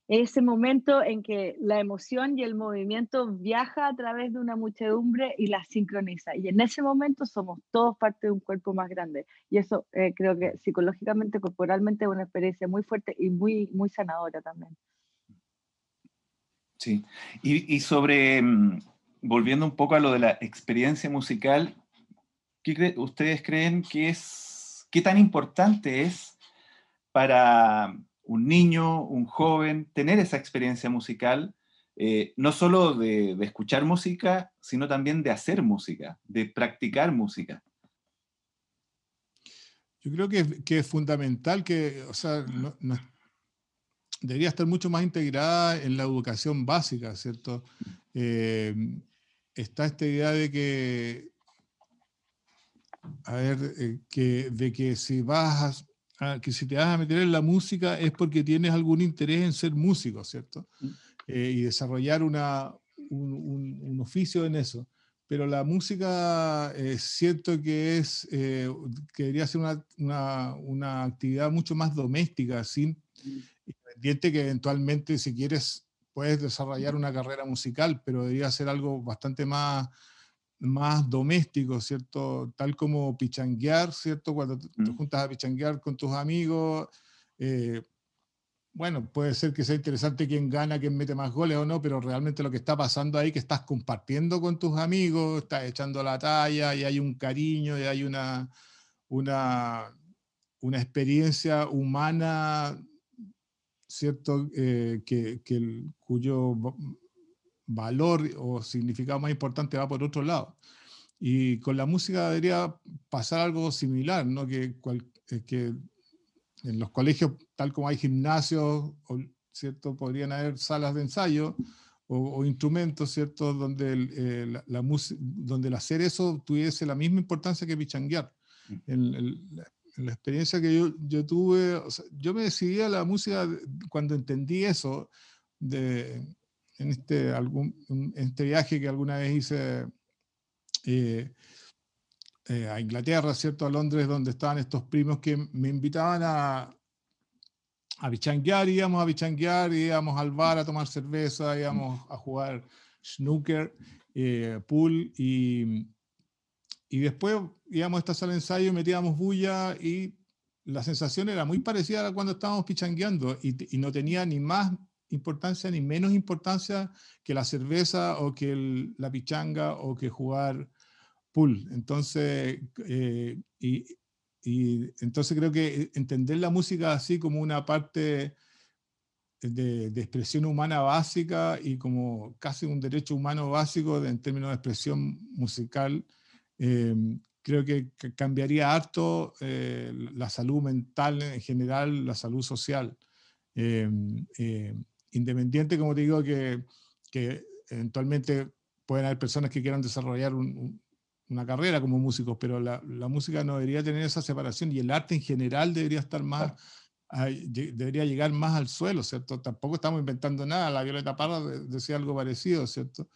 ese momento en que la emoción y el movimiento viaja a través de una muchedumbre y la sincroniza. Y en ese momento somos todos parte de un cuerpo más grande. Y eso eh, creo que psicológicamente, corporalmente es una experiencia muy fuerte y muy, muy sanadora también. Sí, y, y sobre mm, volviendo un poco a lo de la experiencia musical, ¿qué ustedes creen que es, qué tan importante es para un niño, un joven, tener esa experiencia musical, eh, no solo de, escuchar música, sino también de hacer música, de practicar música? Yo creo que, es fundamental que, o sea, debería estar mucho más integrada en la educación básica, ¿cierto? Eh, está esta idea de que, a ver, eh, que, de que si vas que si te vas a meter en la música es porque tienes algún interés en ser músico, ¿cierto? Mm. Eh, y desarrollar una, un, oficio en eso. Pero la música eh, cierto que es que debería ser una, una, actividad mucho más doméstica, sin mm. independiente que eventualmente si quieres puedes desarrollar una carrera musical, pero debería ser algo bastante más, más doméstico, ¿cierto? Tal como pichanguear, ¿cierto? Cuando te, mm. juntas a pichanguear con tus amigos, eh, bueno, puede ser que sea interesante quién gana, quién mete más goles o no, pero realmente lo que está pasando ahí que estás compartiendo con tus amigos, estás echando la talla y hay un cariño y hay una, una, una experiencia humana ¿cierto? Eh, que, el, cuyo valor o significado más importante va por otro lado. Y con la música debería pasar algo similar, ¿no? Que, eh, que en los colegios, tal como hay gimnasios, ¿cierto? Podrían haber salas de ensayo o, instrumentos, ¿cierto? Donde el, eh, la, donde el hacer eso tuviese la misma importancia que pichanguear. El, en la experiencia que yo, yo tuve, yo me decidí a la música cuando entendí eso, de, en, este, algún, este viaje que alguna vez hice eh, eh, a Inglaterra, ¿cierto? A Londres, donde estaban estos primos que me invitaban a, a bichanguear, íbamos a bichanguear, íbamos al bar a tomar cerveza, íbamos a jugar snooker, eh, pool y y después íbamos a esta sala de ensayo, metíamos bulla y la sensación era muy parecida a cuando estábamos pichangueando y no tenía ni más importancia ni menos importancia que la cerveza o que la pichanga o que jugar pool. Entonces, eh, y, y, entonces creo que entender la música así como una parte de, de, expresión humana básica y como casi un derecho humano básico en términos de expresión musical Em, creo que, cambiaría harto eh, la salud mental en general, la salud social. Em, em, independiente, como te digo, que, que, eventualmente pueden haber personas que quieran desarrollar una carrera como músicos, pero la, la, música no debería tener esa separación y el arte en general debería estar más, debería llegar más al suelo, ¿cierto? Tampoco estamos inventando nada, la Violeta Parra decía algo parecido, ¿cierto?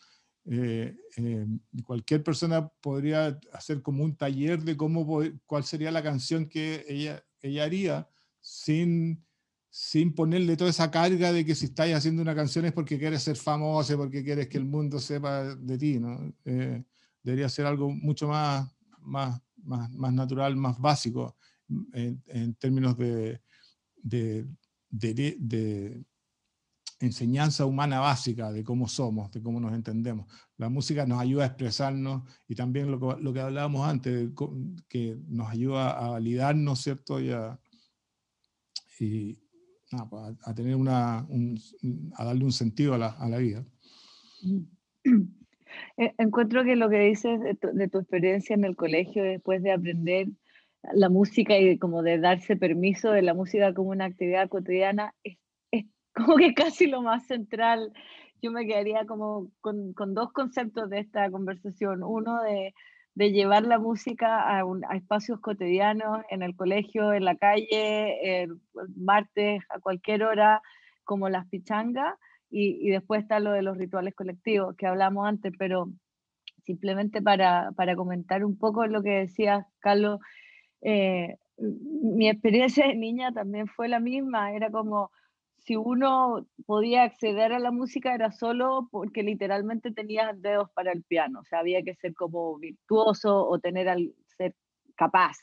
Eh, eh, cualquier persona podría hacer como un taller de cómo, cuál sería la canción que ella, ella haría sin, sin ponerle toda esa carga de que si estás haciendo una canción es porque quieres ser famoso, porque quieres que el mundo sepa de ti. ¿no? Eh, debería ser algo mucho más, más, más, más natural, más básico en, en términos de, de, de enseñanza humana básica de cómo somos, de cómo nos entendemos. La música nos ayuda a expresarnos y también lo lo que hablábamos antes, que nos ayuda a validarnos, ¿cierto? Y a, y, pues, a, tener una, a darle un sentido a la, a la, vida. Eh, encuentro que lo que dices de tu, de tu experiencia en el colegio después de aprender la música y como de darse permiso de la música como una actividad cotidiana es como que casi lo más central yo me quedaría como con, con dos conceptos de esta conversación. Uno de, de llevar la música a, espacios cotidianos, en el colegio, en la calle, el martes, a cualquier hora, como las pichangas, y, y, después está lo de los rituales colectivos que hablamos antes, pero simplemente para, para comentar un poco lo que decía Carlos, eh, mi experiencia de niña también fue la misma, era como si uno podía acceder a la música era solo porque literalmente tenía dedos para el piano, o sea, había que ser como virtuoso o tener al ser capaz.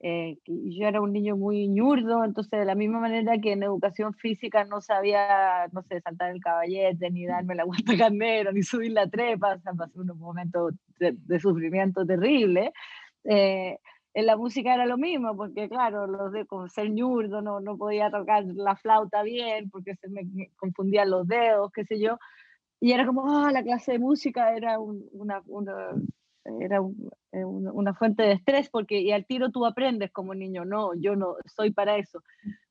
Eh, yo era un niño muy ñurdo, entonces de la misma manera que en educación física no sabía, no sé, saltar el caballete, ni darme la vuelta carnero, ni subir la trepa, o sea, pasé unos momentos de, sufrimiento terrible. Eh, en la música era lo mismo, porque claro, los de con ser ñurdo no, no podía tocar la flauta bien, porque se me confundían los dedos, qué sé yo. Y era como, ah, la clase de música era una, una, era eh, una fuente de estrés, porque y al tiro tú aprendes como niño, no, yo no soy para eso.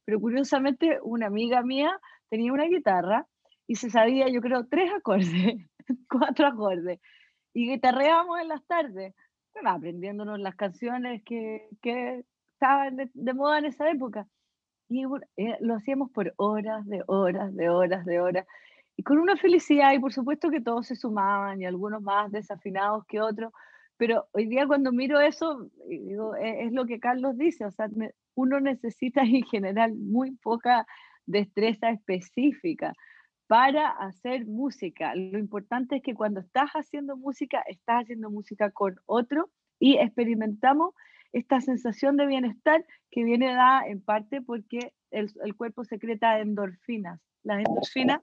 Pero curiosamente, una amiga mía tenía una guitarra y se sabía, yo creo, tres acordes, cuatro acordes, y guitarreábamos en las tardes aprendiéndonos las canciones que, que estaban de, moda en esa época. Y eh, lo hacíamos por horas, de horas, de horas, de horas. Y con una felicidad, y por supuesto que todos se sumaban, y algunos más desafinados que otros. Pero hoy día cuando miro eso, digo, es, es lo que Carlos dice, o sea, uno necesita en general muy poca destreza específica para hacer música. Lo importante es que cuando estás haciendo música, estás haciendo música con otro y experimentamos esta sensación de bienestar que viene dada en parte porque el, cuerpo secreta endorfinas. Las endorfinas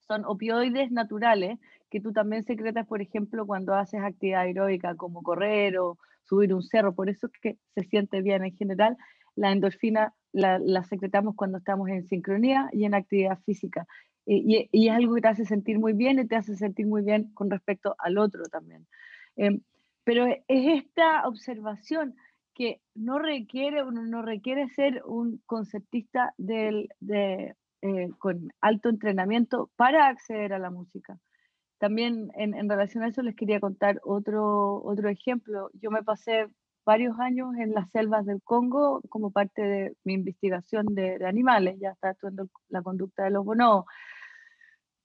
son opioides naturales que tú también secretas, por ejemplo, cuando haces actividad aeróbica como correr o subir un cerro. Por eso es que se siente bien en general. La endorfina la, la secretamos cuando estamos en sincronía y en actividad física. Y, y, es algo que te hace sentir muy bien y te hace sentir muy bien con respecto al otro también. Eh, pero es esta observación que no requiere, no requiere ser un conceptista del, de, eh, con alto entrenamiento para acceder a la música. También en, en, relación a eso les quería contar otro, otro ejemplo. Yo me pasé varios años en las selvas del Congo como parte de mi investigación de, de animales, ya está estudiando la conducta de los bonobos.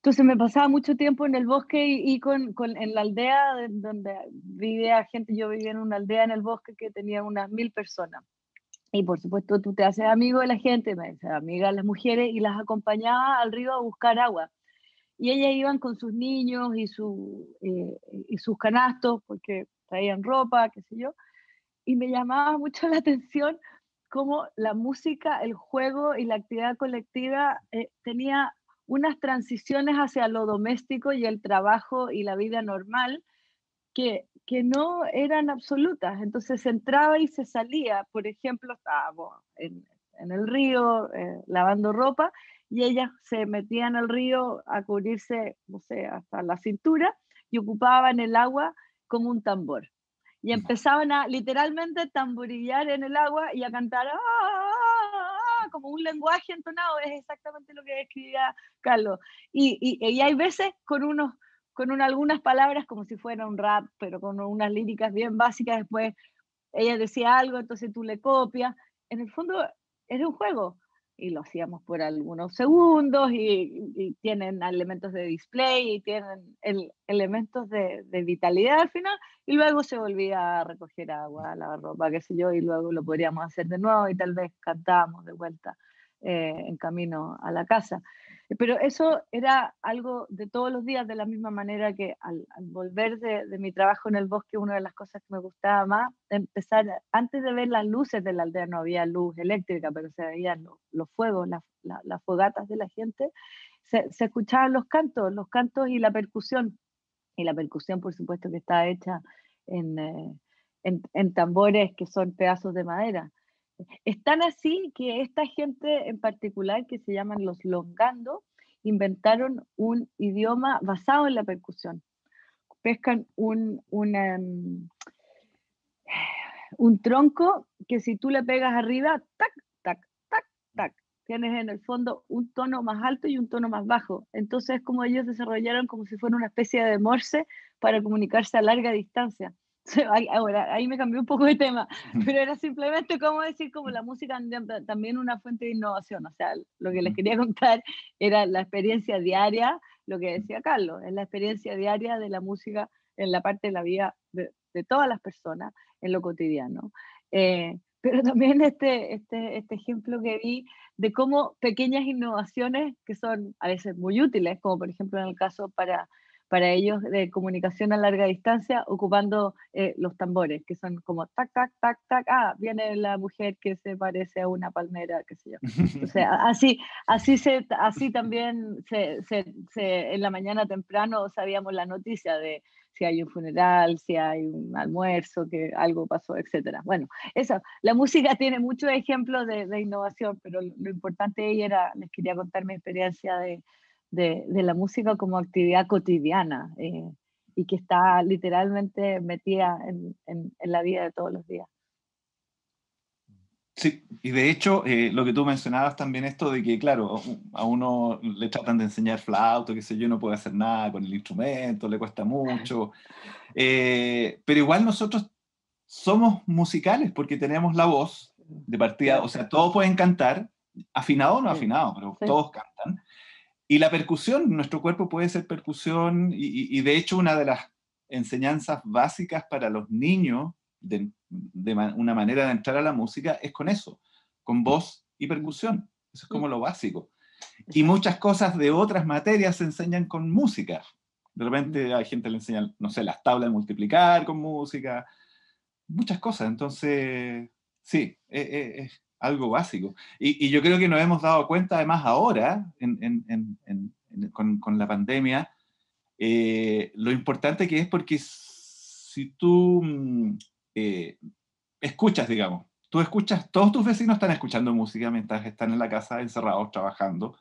Entonces me pasaba mucho tiempo en el bosque y, con, en la aldea donde vivía gente, yo vivía en una aldea en el bosque que tenía unas mil personas. Y por supuesto tú te haces amigo de la gente, me haces amiga de las mujeres y las acompañaba al río a buscar agua. Y ellas iban con sus niños y, su, eh, y sus canastos porque traían ropa, qué sé yo. Y me llamaba mucho la atención cómo la música, el juego y la actividad colectiva eh, tenía unas transiciones hacia lo doméstico y el trabajo y la vida normal que, que no eran absolutas. Entonces se entraba y se salía. Por ejemplo, en, en el río eh, lavando ropa y ellas se metían al río a cubrirse, no sé, hasta la cintura y ocupaban el agua como un tambor. Y empezaban a literalmente tamborillar en el agua y a cantar. ¡Ah! Como un lenguaje entonado, es exactamente lo que describía Carlos. Y, y, y hay veces con unos con una, algunas palabras como si fuera un rap, pero con unas líricas bien básicas, después ella decía algo, entonces tú le copias. En el fondo era un juego y lo hacíamos por algunos segundos y, tienen elementos de display y tienen el, elementos de, vitalidad al final y luego se volvía a recoger agua, a lavar ropa, qué sé yo, y luego lo podríamos hacer de nuevo y tal vez cantábamos de vuelta eh, en camino a la casa. Pero eso era algo de todos los días, de la misma manera que al, volver de, de, mi trabajo en el bosque, una de las cosas que me gustaba más, empezar, antes de ver las luces de la aldea, no había luz eléctrica, pero se veían los, los fuegos, la, la, las fogatas de la gente, se, se, escuchaban los cantos, los cantos y la percusión. Y la percusión, por supuesto, que está hecha en, eh, en, en tambores que son pedazos de madera. Es tan así que esta gente en particular, que se llaman los longando, inventaron un idioma basado en la percusión. Pescan un, un, um, un tronco que si tú le pegas arriba, tac, tac, tac, tac, tienes en el fondo un tono más alto y un tono más bajo. Entonces, como ellos desarrollaron como si fuera una especie de morse para comunicarse a larga distancia. Ahora, ahí me cambió un poco de tema, pero era simplemente como decir como la música también una fuente de innovación. O sea, lo que les quería contar era la experiencia diaria, lo que decía Carlos, es la experiencia diaria de la música en la parte de la vida de, todas las personas, en lo cotidiano. Eh, pero también este, este, este ejemplo que vi de cómo pequeñas innovaciones que son a veces muy útiles, como por ejemplo en el caso para para ellos de comunicación a larga distancia ocupando eh, los tambores, que son como tac, tac, tac, tac, ah, viene la mujer que se parece a una palmera, qué sé yo. O sea, así, así, se, así también se, se, en la mañana temprano sabíamos la noticia de si hay un funeral, si hay un almuerzo, que algo pasó, etc. Bueno, eso, la música tiene muchos ejemplos de, de innovación, pero lo importante ahí era, les quería contar mi experiencia de de, la música como actividad cotidiana eh, y que está literalmente metida en, la vida de todos los días. Sí, y de hecho, eh, lo que tú mencionabas también esto de que, claro, a uno le tratan de enseñar flauto, que sé yo, no puede hacer nada con el instrumento, le cuesta mucho, eh, pero igual nosotros somos musicales porque tenemos la voz de partida, o sea, todos pueden cantar, afinado o no afinado, pero todos cantan. Y la percusión, nuestro cuerpo puede ser percusión y, de hecho una de las enseñanzas básicas para los niños de, una manera de entrar a la música es con eso, con voz y percusión. Eso es como lo básico. Y muchas cosas de otras materias se enseñan con música. De repente hay gente que le enseña, no sé, las tablas de multiplicar con música, muchas cosas. Entonces, sí, e, e, es, algo básico. Y, yo creo que nos hemos dado cuenta además ahora, con, la pandemia, eh, lo importante que es porque si tú mm, eh, escuchas, digamos, tú escuchas, todos tus vecinos están escuchando música mientras están en la casa encerrados trabajando,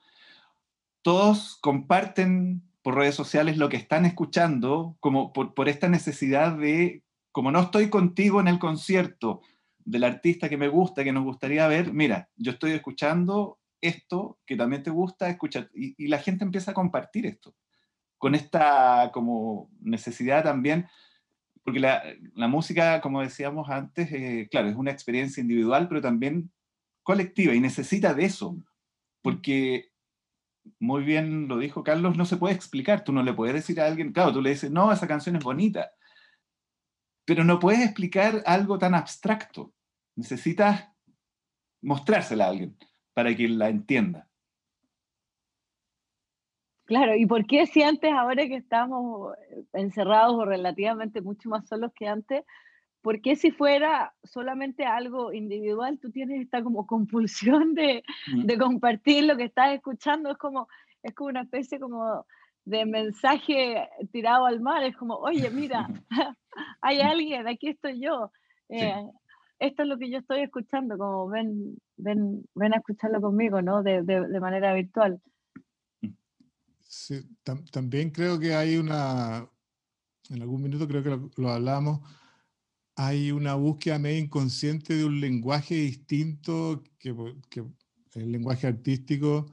todos comparten por redes sociales lo que están escuchando, como por, por esta necesidad de, como no estoy contigo en el concierto, del artista que me gusta, que nos gustaría ver, mira, yo estoy escuchando esto que también te gusta escuchar, y, la gente empieza a compartir esto, con esta como necesidad también, porque la, música, como decíamos antes, eh, claro, es una experiencia individual, pero también colectiva, y necesita de eso, porque muy bien lo dijo Carlos, no se puede explicar, tú no le puedes decir a alguien, claro, tú le dices, no, esa canción es bonita, pero no puedes explicar algo tan abstracto. Necesitas mostrársela a alguien para que la entienda. Claro, ¿y por qué si antes, ahora que estamos encerrados o relativamente mucho más solos que antes, por qué si fuera solamente algo individual, tú tienes esta como compulsión de, mm. de compartir lo que estás escuchando? Es como, es como una especie como de mensaje tirado al mar, es como, oye, mira, hay alguien, aquí estoy yo. Eh, esto es lo que yo estoy escuchando, como ven, ven, ven a escucharlo conmigo, ¿no? De, de, manera virtual. Sí, también creo que hay una, en algún minuto creo que lo, lo hablamos, hay una búsqueda medio inconsciente de un lenguaje distinto que, que el lenguaje artístico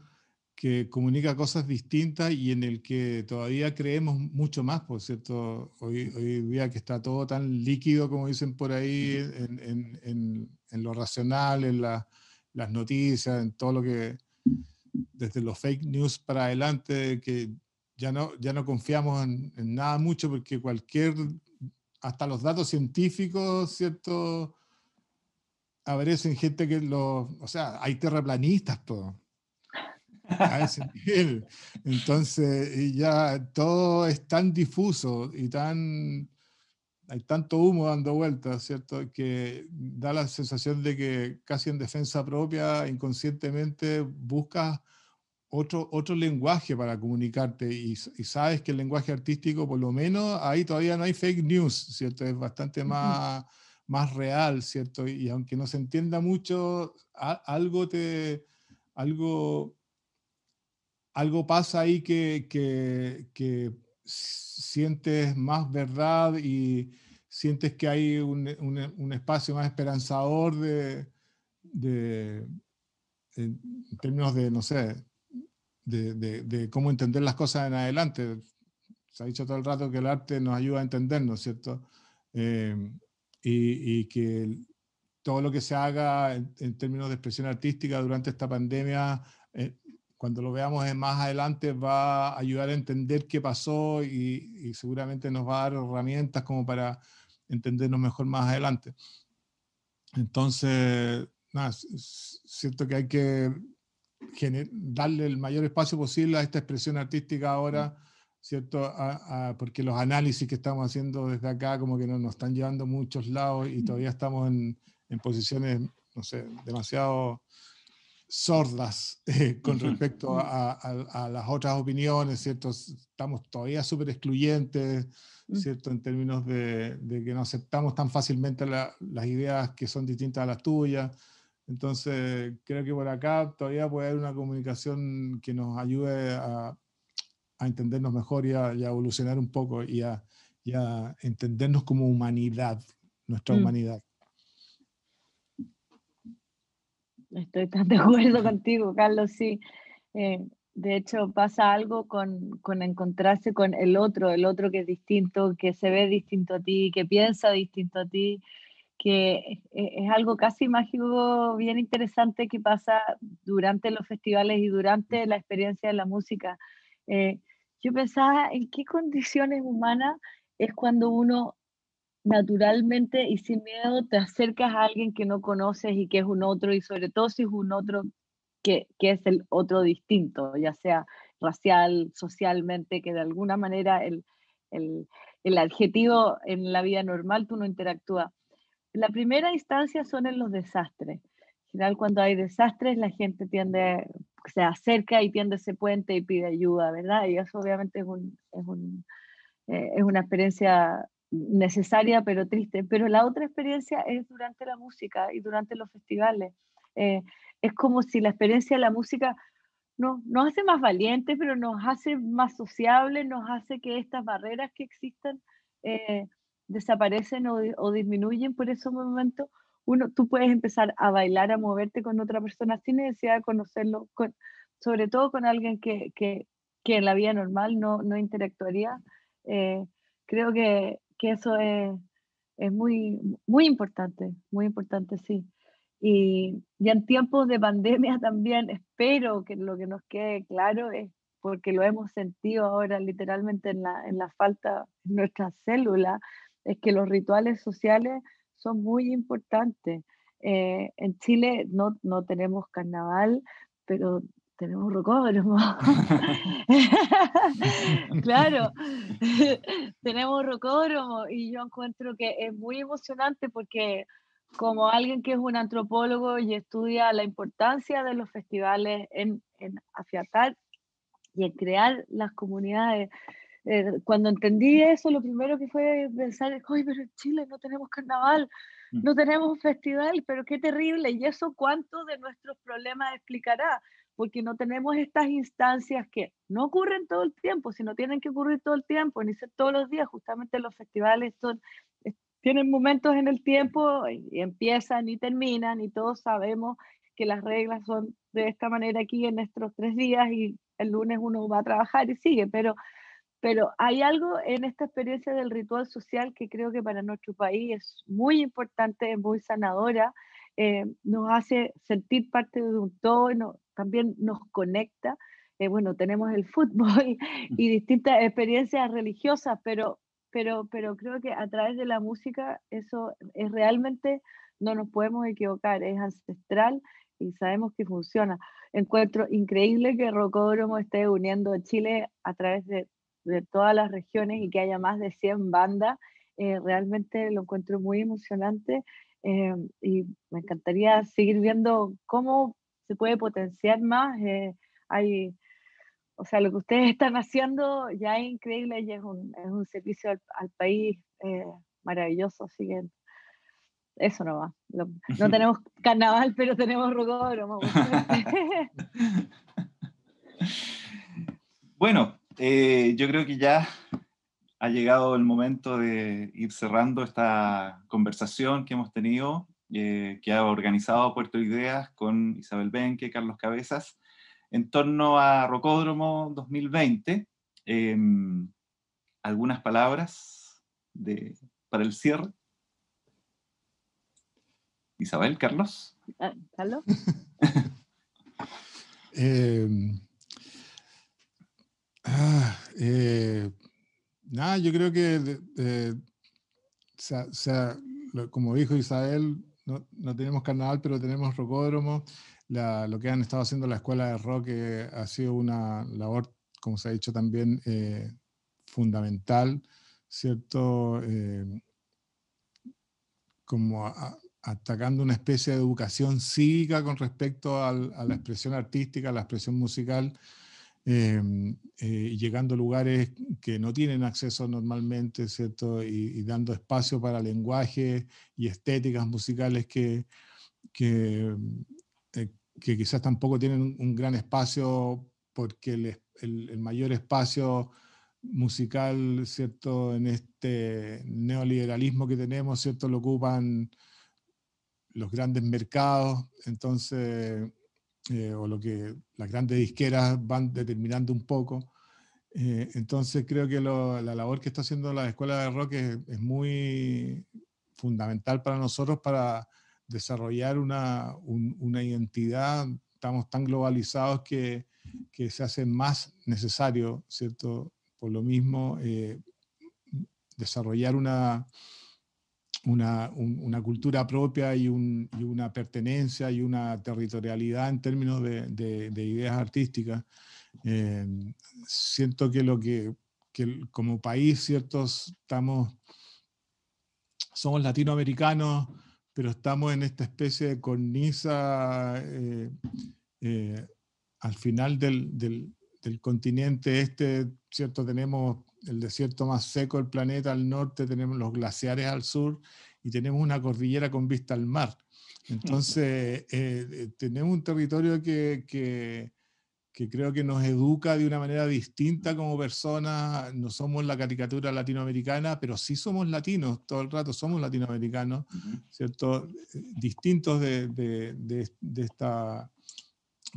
que comunica cosas distintas y en el que todavía creemos mucho más, por cierto, hoy, hoy día que está todo tan líquido, como dicen por ahí, en, en, en, lo racional, en las noticias, en todo lo que, desde los fake news para adelante, que ya no, ya no confiamos en, nada mucho porque cualquier, hasta los datos científicos, ¿cierto? Aparecen gente que lo, o sea, hay terraplanistas, todo a ese nivel. Entonces, ya todo es tan difuso y tan. Hay tanto humo dando vueltas, ¿cierto? Que da la sensación de que casi en defensa propia, inconscientemente, buscas otro, otro lenguaje para comunicarte y, sabes que el lenguaje artístico, por lo menos, ahí todavía no hay fake news, ¿cierto? Es bastante más, más real, ¿cierto? Y, aunque no se entienda mucho, algo te... Algo algo pasa ahí que, que, sientes más verdad y sientes que hay un, un, espacio más esperanzador de, de en términos de, no sé, de, de, cómo entender las cosas en adelante. Se ha dicho todo el rato que el arte nos ayuda a entendernos, ¿cierto? Eh, y, y, que todo lo que se haga en, términos de expresión artística durante esta pandemia, eh, cuando lo veamos más adelante, va a ayudar a entender qué pasó y, y seguramente nos va a dar herramientas como para entendernos mejor más adelante. Entonces, nada, siento que hay que darle el mayor espacio posible a esta expresión artística ahora, ¿cierto? porque los análisis que estamos haciendo desde acá como que no, nos están llevando a muchos lados y todavía estamos en, en posiciones, no sé, demasiado sordas eh, con respecto a, a, las otras opiniones, ¿cierto? Estamos todavía súper excluyentes, mm. ¿cierto? En términos de, de, que no aceptamos tan fácilmente las ideas que son distintas a las tuyas. Entonces, creo que por acá todavía puede haber una comunicación que nos ayude a, a entendernos mejor y a, evolucionar un poco y a, y a, entendernos como humanidad, nuestra mm. humanidad. Estoy tan de acuerdo contigo, Carlos, sí. Eh, de hecho, pasa algo con, con, encontrarse con el otro, el otro que es distinto, que se ve distinto a ti, que piensa distinto a ti, que es algo casi mágico, bien interesante que pasa durante los festivales y durante la experiencia de la música. Eh, yo pensaba en qué condiciones humanas es cuando uno naturalmente y sin miedo te acercas a alguien que no conoces y que es un otro, y sobre todo si es un otro que, que es el otro distinto, ya sea racial, socialmente, que de alguna manera el, el, el adjetivo en la vida normal tú no interactúas la primera instancia son en los desastres. En general, cuando hay desastres, la gente tiende, se acerca y tiende ese puente y pide ayuda, ¿verdad? Y eso obviamente es, es, eh, es una experiencia necesaria pero triste. Pero la otra experiencia es durante la música y durante los festivales. Eh, es como si la experiencia de la música no, nos hace más valientes, pero nos hace más sociables, nos hace que estas barreras que existen eh, desaparecen o, disminuyen por esos momentos, uno, tú puedes empezar a bailar, a moverte con otra persona sin necesidad de conocerlo, con, sobre todo con alguien que, que, que, en la vida normal no, no interactuaría. Eh, creo que, que eso es, es, muy, muy importante, muy importante, sí. Y, y en tiempos de pandemia también espero que lo que nos quede claro es porque lo hemos sentido ahora literalmente en la, en la falta de nuestras células, es que los rituales sociales son muy importantes. Eh, en Chile no, no tenemos carnaval, pero tenemos rocódromo. claro, tenemos rocódromo y yo encuentro que es muy emocionante porque como alguien que es un antropólogo y estudia la importancia de los festivales en, en afiatar y en crear las comunidades eh, cuando entendí eso, lo primero que fue pensar, ¡ay, pero en Chile no tenemos carnaval, mm. no tenemos festival, pero qué terrible! ¿Y eso cuánto de nuestros problemas explicará? Porque no tenemos estas instancias que no ocurren todo el tiempo, sino tienen que ocurrir todo el tiempo, ni ser todos los días. Justamente los festivales son, tienen momentos en el tiempo y empiezan y terminan, y todos sabemos que las reglas son de esta manera aquí en nuestros tres días y el lunes uno va a trabajar y sigue, pero pero hay algo en esta experiencia del ritual social que creo que para nuestro país es muy importante, es muy sanadora, eh, nos hace sentir parte de un todo, también nos conecta. Eh, bueno, tenemos el fútbol y distintas experiencias religiosas, pero, pero, pero creo que a través de la música eso es realmente, no nos podemos equivocar, es ancestral y sabemos que funciona. Encuentro increíble que Rocódromo esté uniendo a Chile a través de todas las regiones y que haya más de 100 bandas, eh, realmente lo encuentro muy emocionante eh, y me encantaría seguir viendo cómo se puede potenciar más. Eh, hay, o sea, lo que ustedes están haciendo ya es increíble y es un, es un servicio al, país maravilloso, así que eso no va. no tenemos carnaval, pero tenemos rocódromo. bueno, eh, yo creo que ya ha llegado el momento de ir cerrando esta conversación que hemos tenido eh, que ha organizado Puerto Ideas con Isabel Benque, Carlos Cabezas, en torno a Rocódromo 2020. Em, ¿Algunas palabras de, para el cierre? Isabel, Carlos. Ah, ¿Carlos? Em, ah, eh, nada, yo creo que, sea, como dijo Isabel, no, no, tenemos carnaval, pero tenemos rocódromo. lo que han estado haciendo la escuela de rock eh, ha sido una labor, como se ha dicho también, eh, fundamental, ¿cierto? como atacando una especie de educación cívica con respecto a la expresión artística, a la expresión musical, em, eh, llegando a lugares que no tienen acceso normalmente, ¿cierto? Y, dando espacio para lenguajes y estéticas musicales que, que, eh, que quizás tampoco tienen un, gran espacio porque el, el, el mayor espacio musical, ¿cierto? En este neoliberalismo que tenemos, ¿cierto? Lo ocupan los grandes mercados, entonces, eh, o lo que las grandes disqueras van determinando un poco. Eh, entonces creo que la labor que está haciendo la escuela de rock es, muy fundamental para nosotros para desarrollar una, una identidad. Estamos tan globalizados que, que, se hace más necesario, ¿cierto? Por lo mismo, eh, desarrollar una, una, una cultura propia y, un, y, una pertenencia y una territorialidad en términos de, de, ideas artísticas. Eh, siento que lo que, que, como país, ¿cierto? Estamos, somos latinoamericanos, pero estamos en esta especie de cornisa eh, eh, al final del, del, del continente este, ¿cierto? Tenemos el desierto más seco del planeta al norte, tenemos los glaciares al sur y tenemos una cordillera con vista al mar. Entonces, eh, eh, tenemos un territorio que, que, que, creo que nos educa de una manera distinta como personas. No somos la caricatura latinoamericana, pero sí somos latinos, todo el rato somos latinoamericanos, ¿cierto? Distintos de, de, de, de esta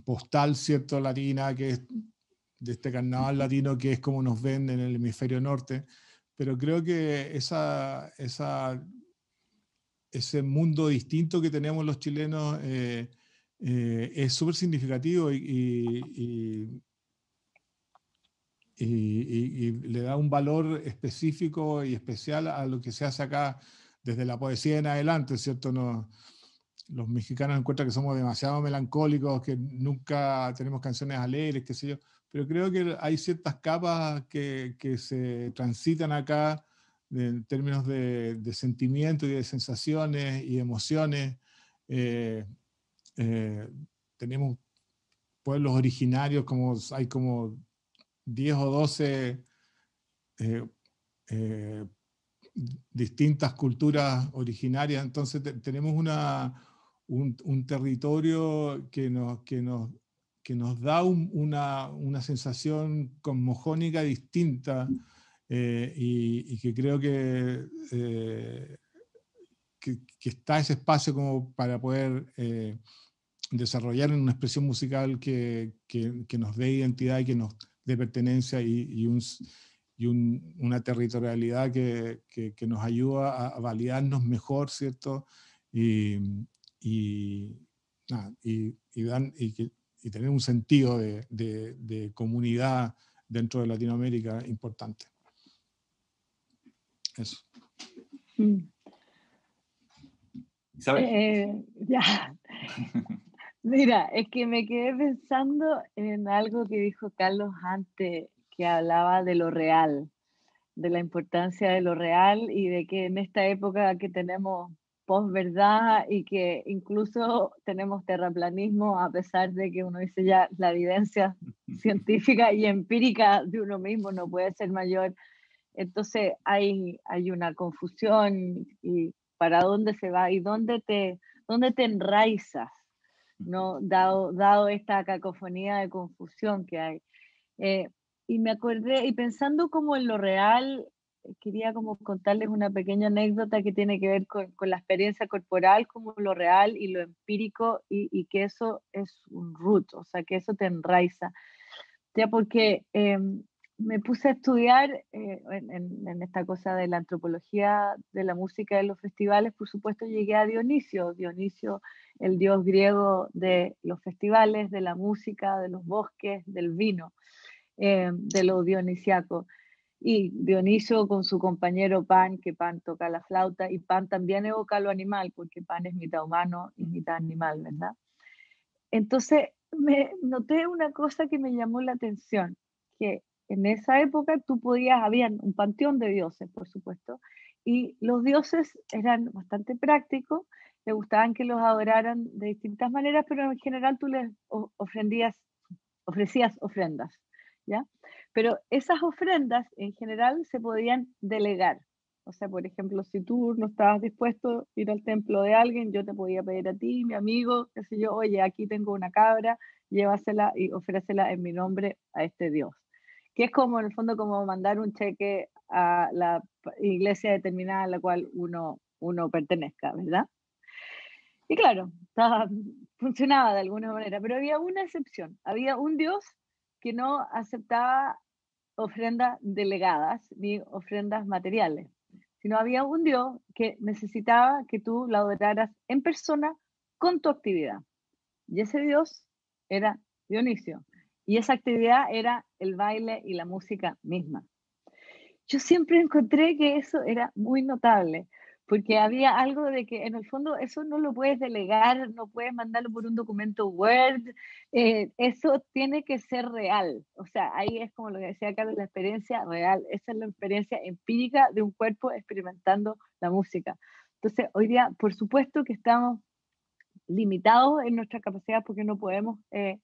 postal, ¿cierto? Latina, que es de este carnaval latino que es como nos ven en el hemisferio norte, pero creo que esa, esa, ese mundo distinto que tenemos los chilenos eh, eh, es súper significativo y, y, y, le da un valor específico y especial a lo que se hace acá desde la poesía en adelante, ¿cierto? No, los mexicanos encuentran que somos demasiado melancólicos, que nunca tenemos canciones alegres, qué sé yo, pero creo que hay ciertas capas que, que se transitan acá en términos de, de sentimientos y de sensaciones y emociones. Eh, eh, tenemos pueblos originarios, como hay como 10 o 12 eh, distintas culturas originarias, entonces tenemos una, un, territorio que nos, que nos que nos da una, una, sensación cosmogónica distinta eh, y, que creo que, eh, que, está ese espacio como para poder eh, desarrollar una expresión musical que, que, nos dé identidad y que nos dé pertenencia y, y, un, y un, una territorialidad que, nos ayuda a, validarnos mejor, ¿cierto? Y, y, y que y tener un sentido de, de, comunidad dentro de Latinoamérica importante. Eso. Mm. Eh, ya. Mira, es que me quedé pensando en algo que dijo Carlos antes, que hablaba de lo real, de la importancia de lo real y de que en esta época que tenemos verdad y que incluso tenemos terraplanismo a pesar de que uno dice ya la evidencia científica y empírica de uno mismo no puede ser mayor. Entonces hay, hay una confusión y para dónde se va y dónde te, dónde te enraizas, ¿no? dado, dado esta cacofonía de confusión que hay. Eh, y me acordé, y pensando como en lo real, quería como contarles una pequeña anécdota que tiene que ver con, con la experiencia corporal como lo real y lo empírico y, y, que eso es un root, o sea, que eso te enraiza. Ya porque eh, me puse a estudiar eh, en, en, esta cosa de la antropología de la música de los festivales, por supuesto llegué a Dionisio, Dionisio, el dios griego de los festivales, de la música, de los bosques, del vino, eh, de lo dionisiaco y Dionisio con su compañero Pan, que Pan toca la flauta, y Pan también evoca lo animal, porque Pan es mitad humano y mitad animal, ¿verdad? Entonces, me noté una cosa que me llamó la atención, que en esa época tú podías, había un panteón de dioses, por supuesto, y los dioses eran bastante prácticos, le gustaban que los adoraran de distintas maneras, pero en general tú les ofrendías, ofrecías ofrendas, ¿ya? Pero esas ofrendas en general se podían delegar. O sea, por ejemplo, si tú no estabas dispuesto a ir al templo de alguien, yo te podía pedir a ti, mi amigo, qué sé yo, oye, aquí tengo una cabra, llévasela y ofrécela en mi nombre a este Dios. Que es como, en el fondo, como mandar un cheque a la iglesia determinada a la cual uno, uno pertenezca, ¿verdad? Y claro, estaba, funcionaba de alguna manera, pero había una excepción. Había un Dios que no aceptaba ofrendas delegadas ni ofrendas materiales, sino había un Dios que necesitaba que tú la adoraras en persona con tu actividad. Y ese Dios era Dionisio. Y esa actividad era el baile y la música misma. Yo siempre encontré que eso era muy notable, porque había algo de que en el fondo eso no lo puedes delegar, no puedes mandarlo por un documento Word, eh, eso tiene que ser real. O sea, ahí es como lo que decía Carlos, la experiencia real, esa es la experiencia empírica de un cuerpo experimentando la música. Entonces, hoy día, por supuesto que estamos limitados en nuestra capacidad porque no podemos eh,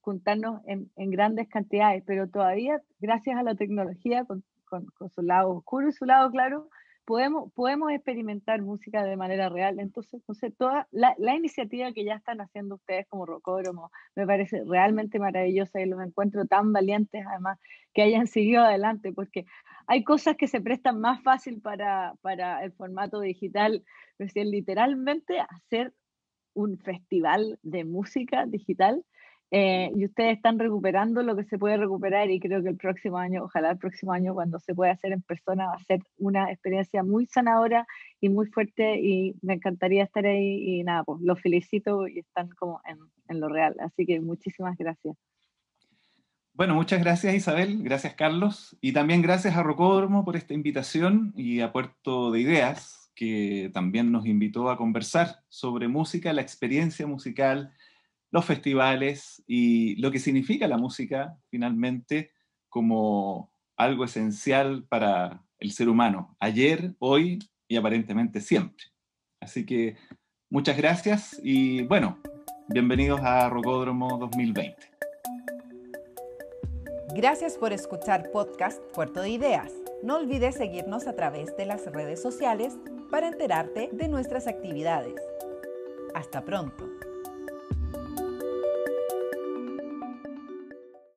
juntarnos en, en, grandes cantidades, pero todavía, gracias a la tecnología, con, con, con su lado oscuro y su lado claro, podemos, podemos experimentar música de manera real. Entonces, entonces toda la, la, iniciativa que ya están haciendo ustedes como Rocódromo me parece realmente maravillosa y los encuentro tan valientes, además, que hayan seguido adelante, porque hay cosas que se prestan más fácil para, para el formato digital, es decir, literalmente hacer un festival de música digital eh, y ustedes están recuperando lo que se puede recuperar y creo que el próximo año, ojalá el próximo año cuando se pueda hacer en persona, va a ser una experiencia muy sanadora y muy fuerte y me encantaría estar ahí y nada, pues los felicito y están como en, lo real. Así que muchísimas gracias. Bueno, muchas gracias Isabel, gracias Carlos y también gracias a Rocódromo por esta invitación y a Puerto de Ideas que también nos invitó a conversar sobre música, la experiencia musical los festivales y lo que significa la música finalmente como algo esencial para el ser humano, ayer, hoy y aparentemente siempre. Así que muchas gracias y bueno, bienvenidos a Rocódromo 2020. Gracias por escuchar podcast Puerto de Ideas. No olvides seguirnos a través de las redes sociales para enterarte de nuestras actividades. Hasta pronto.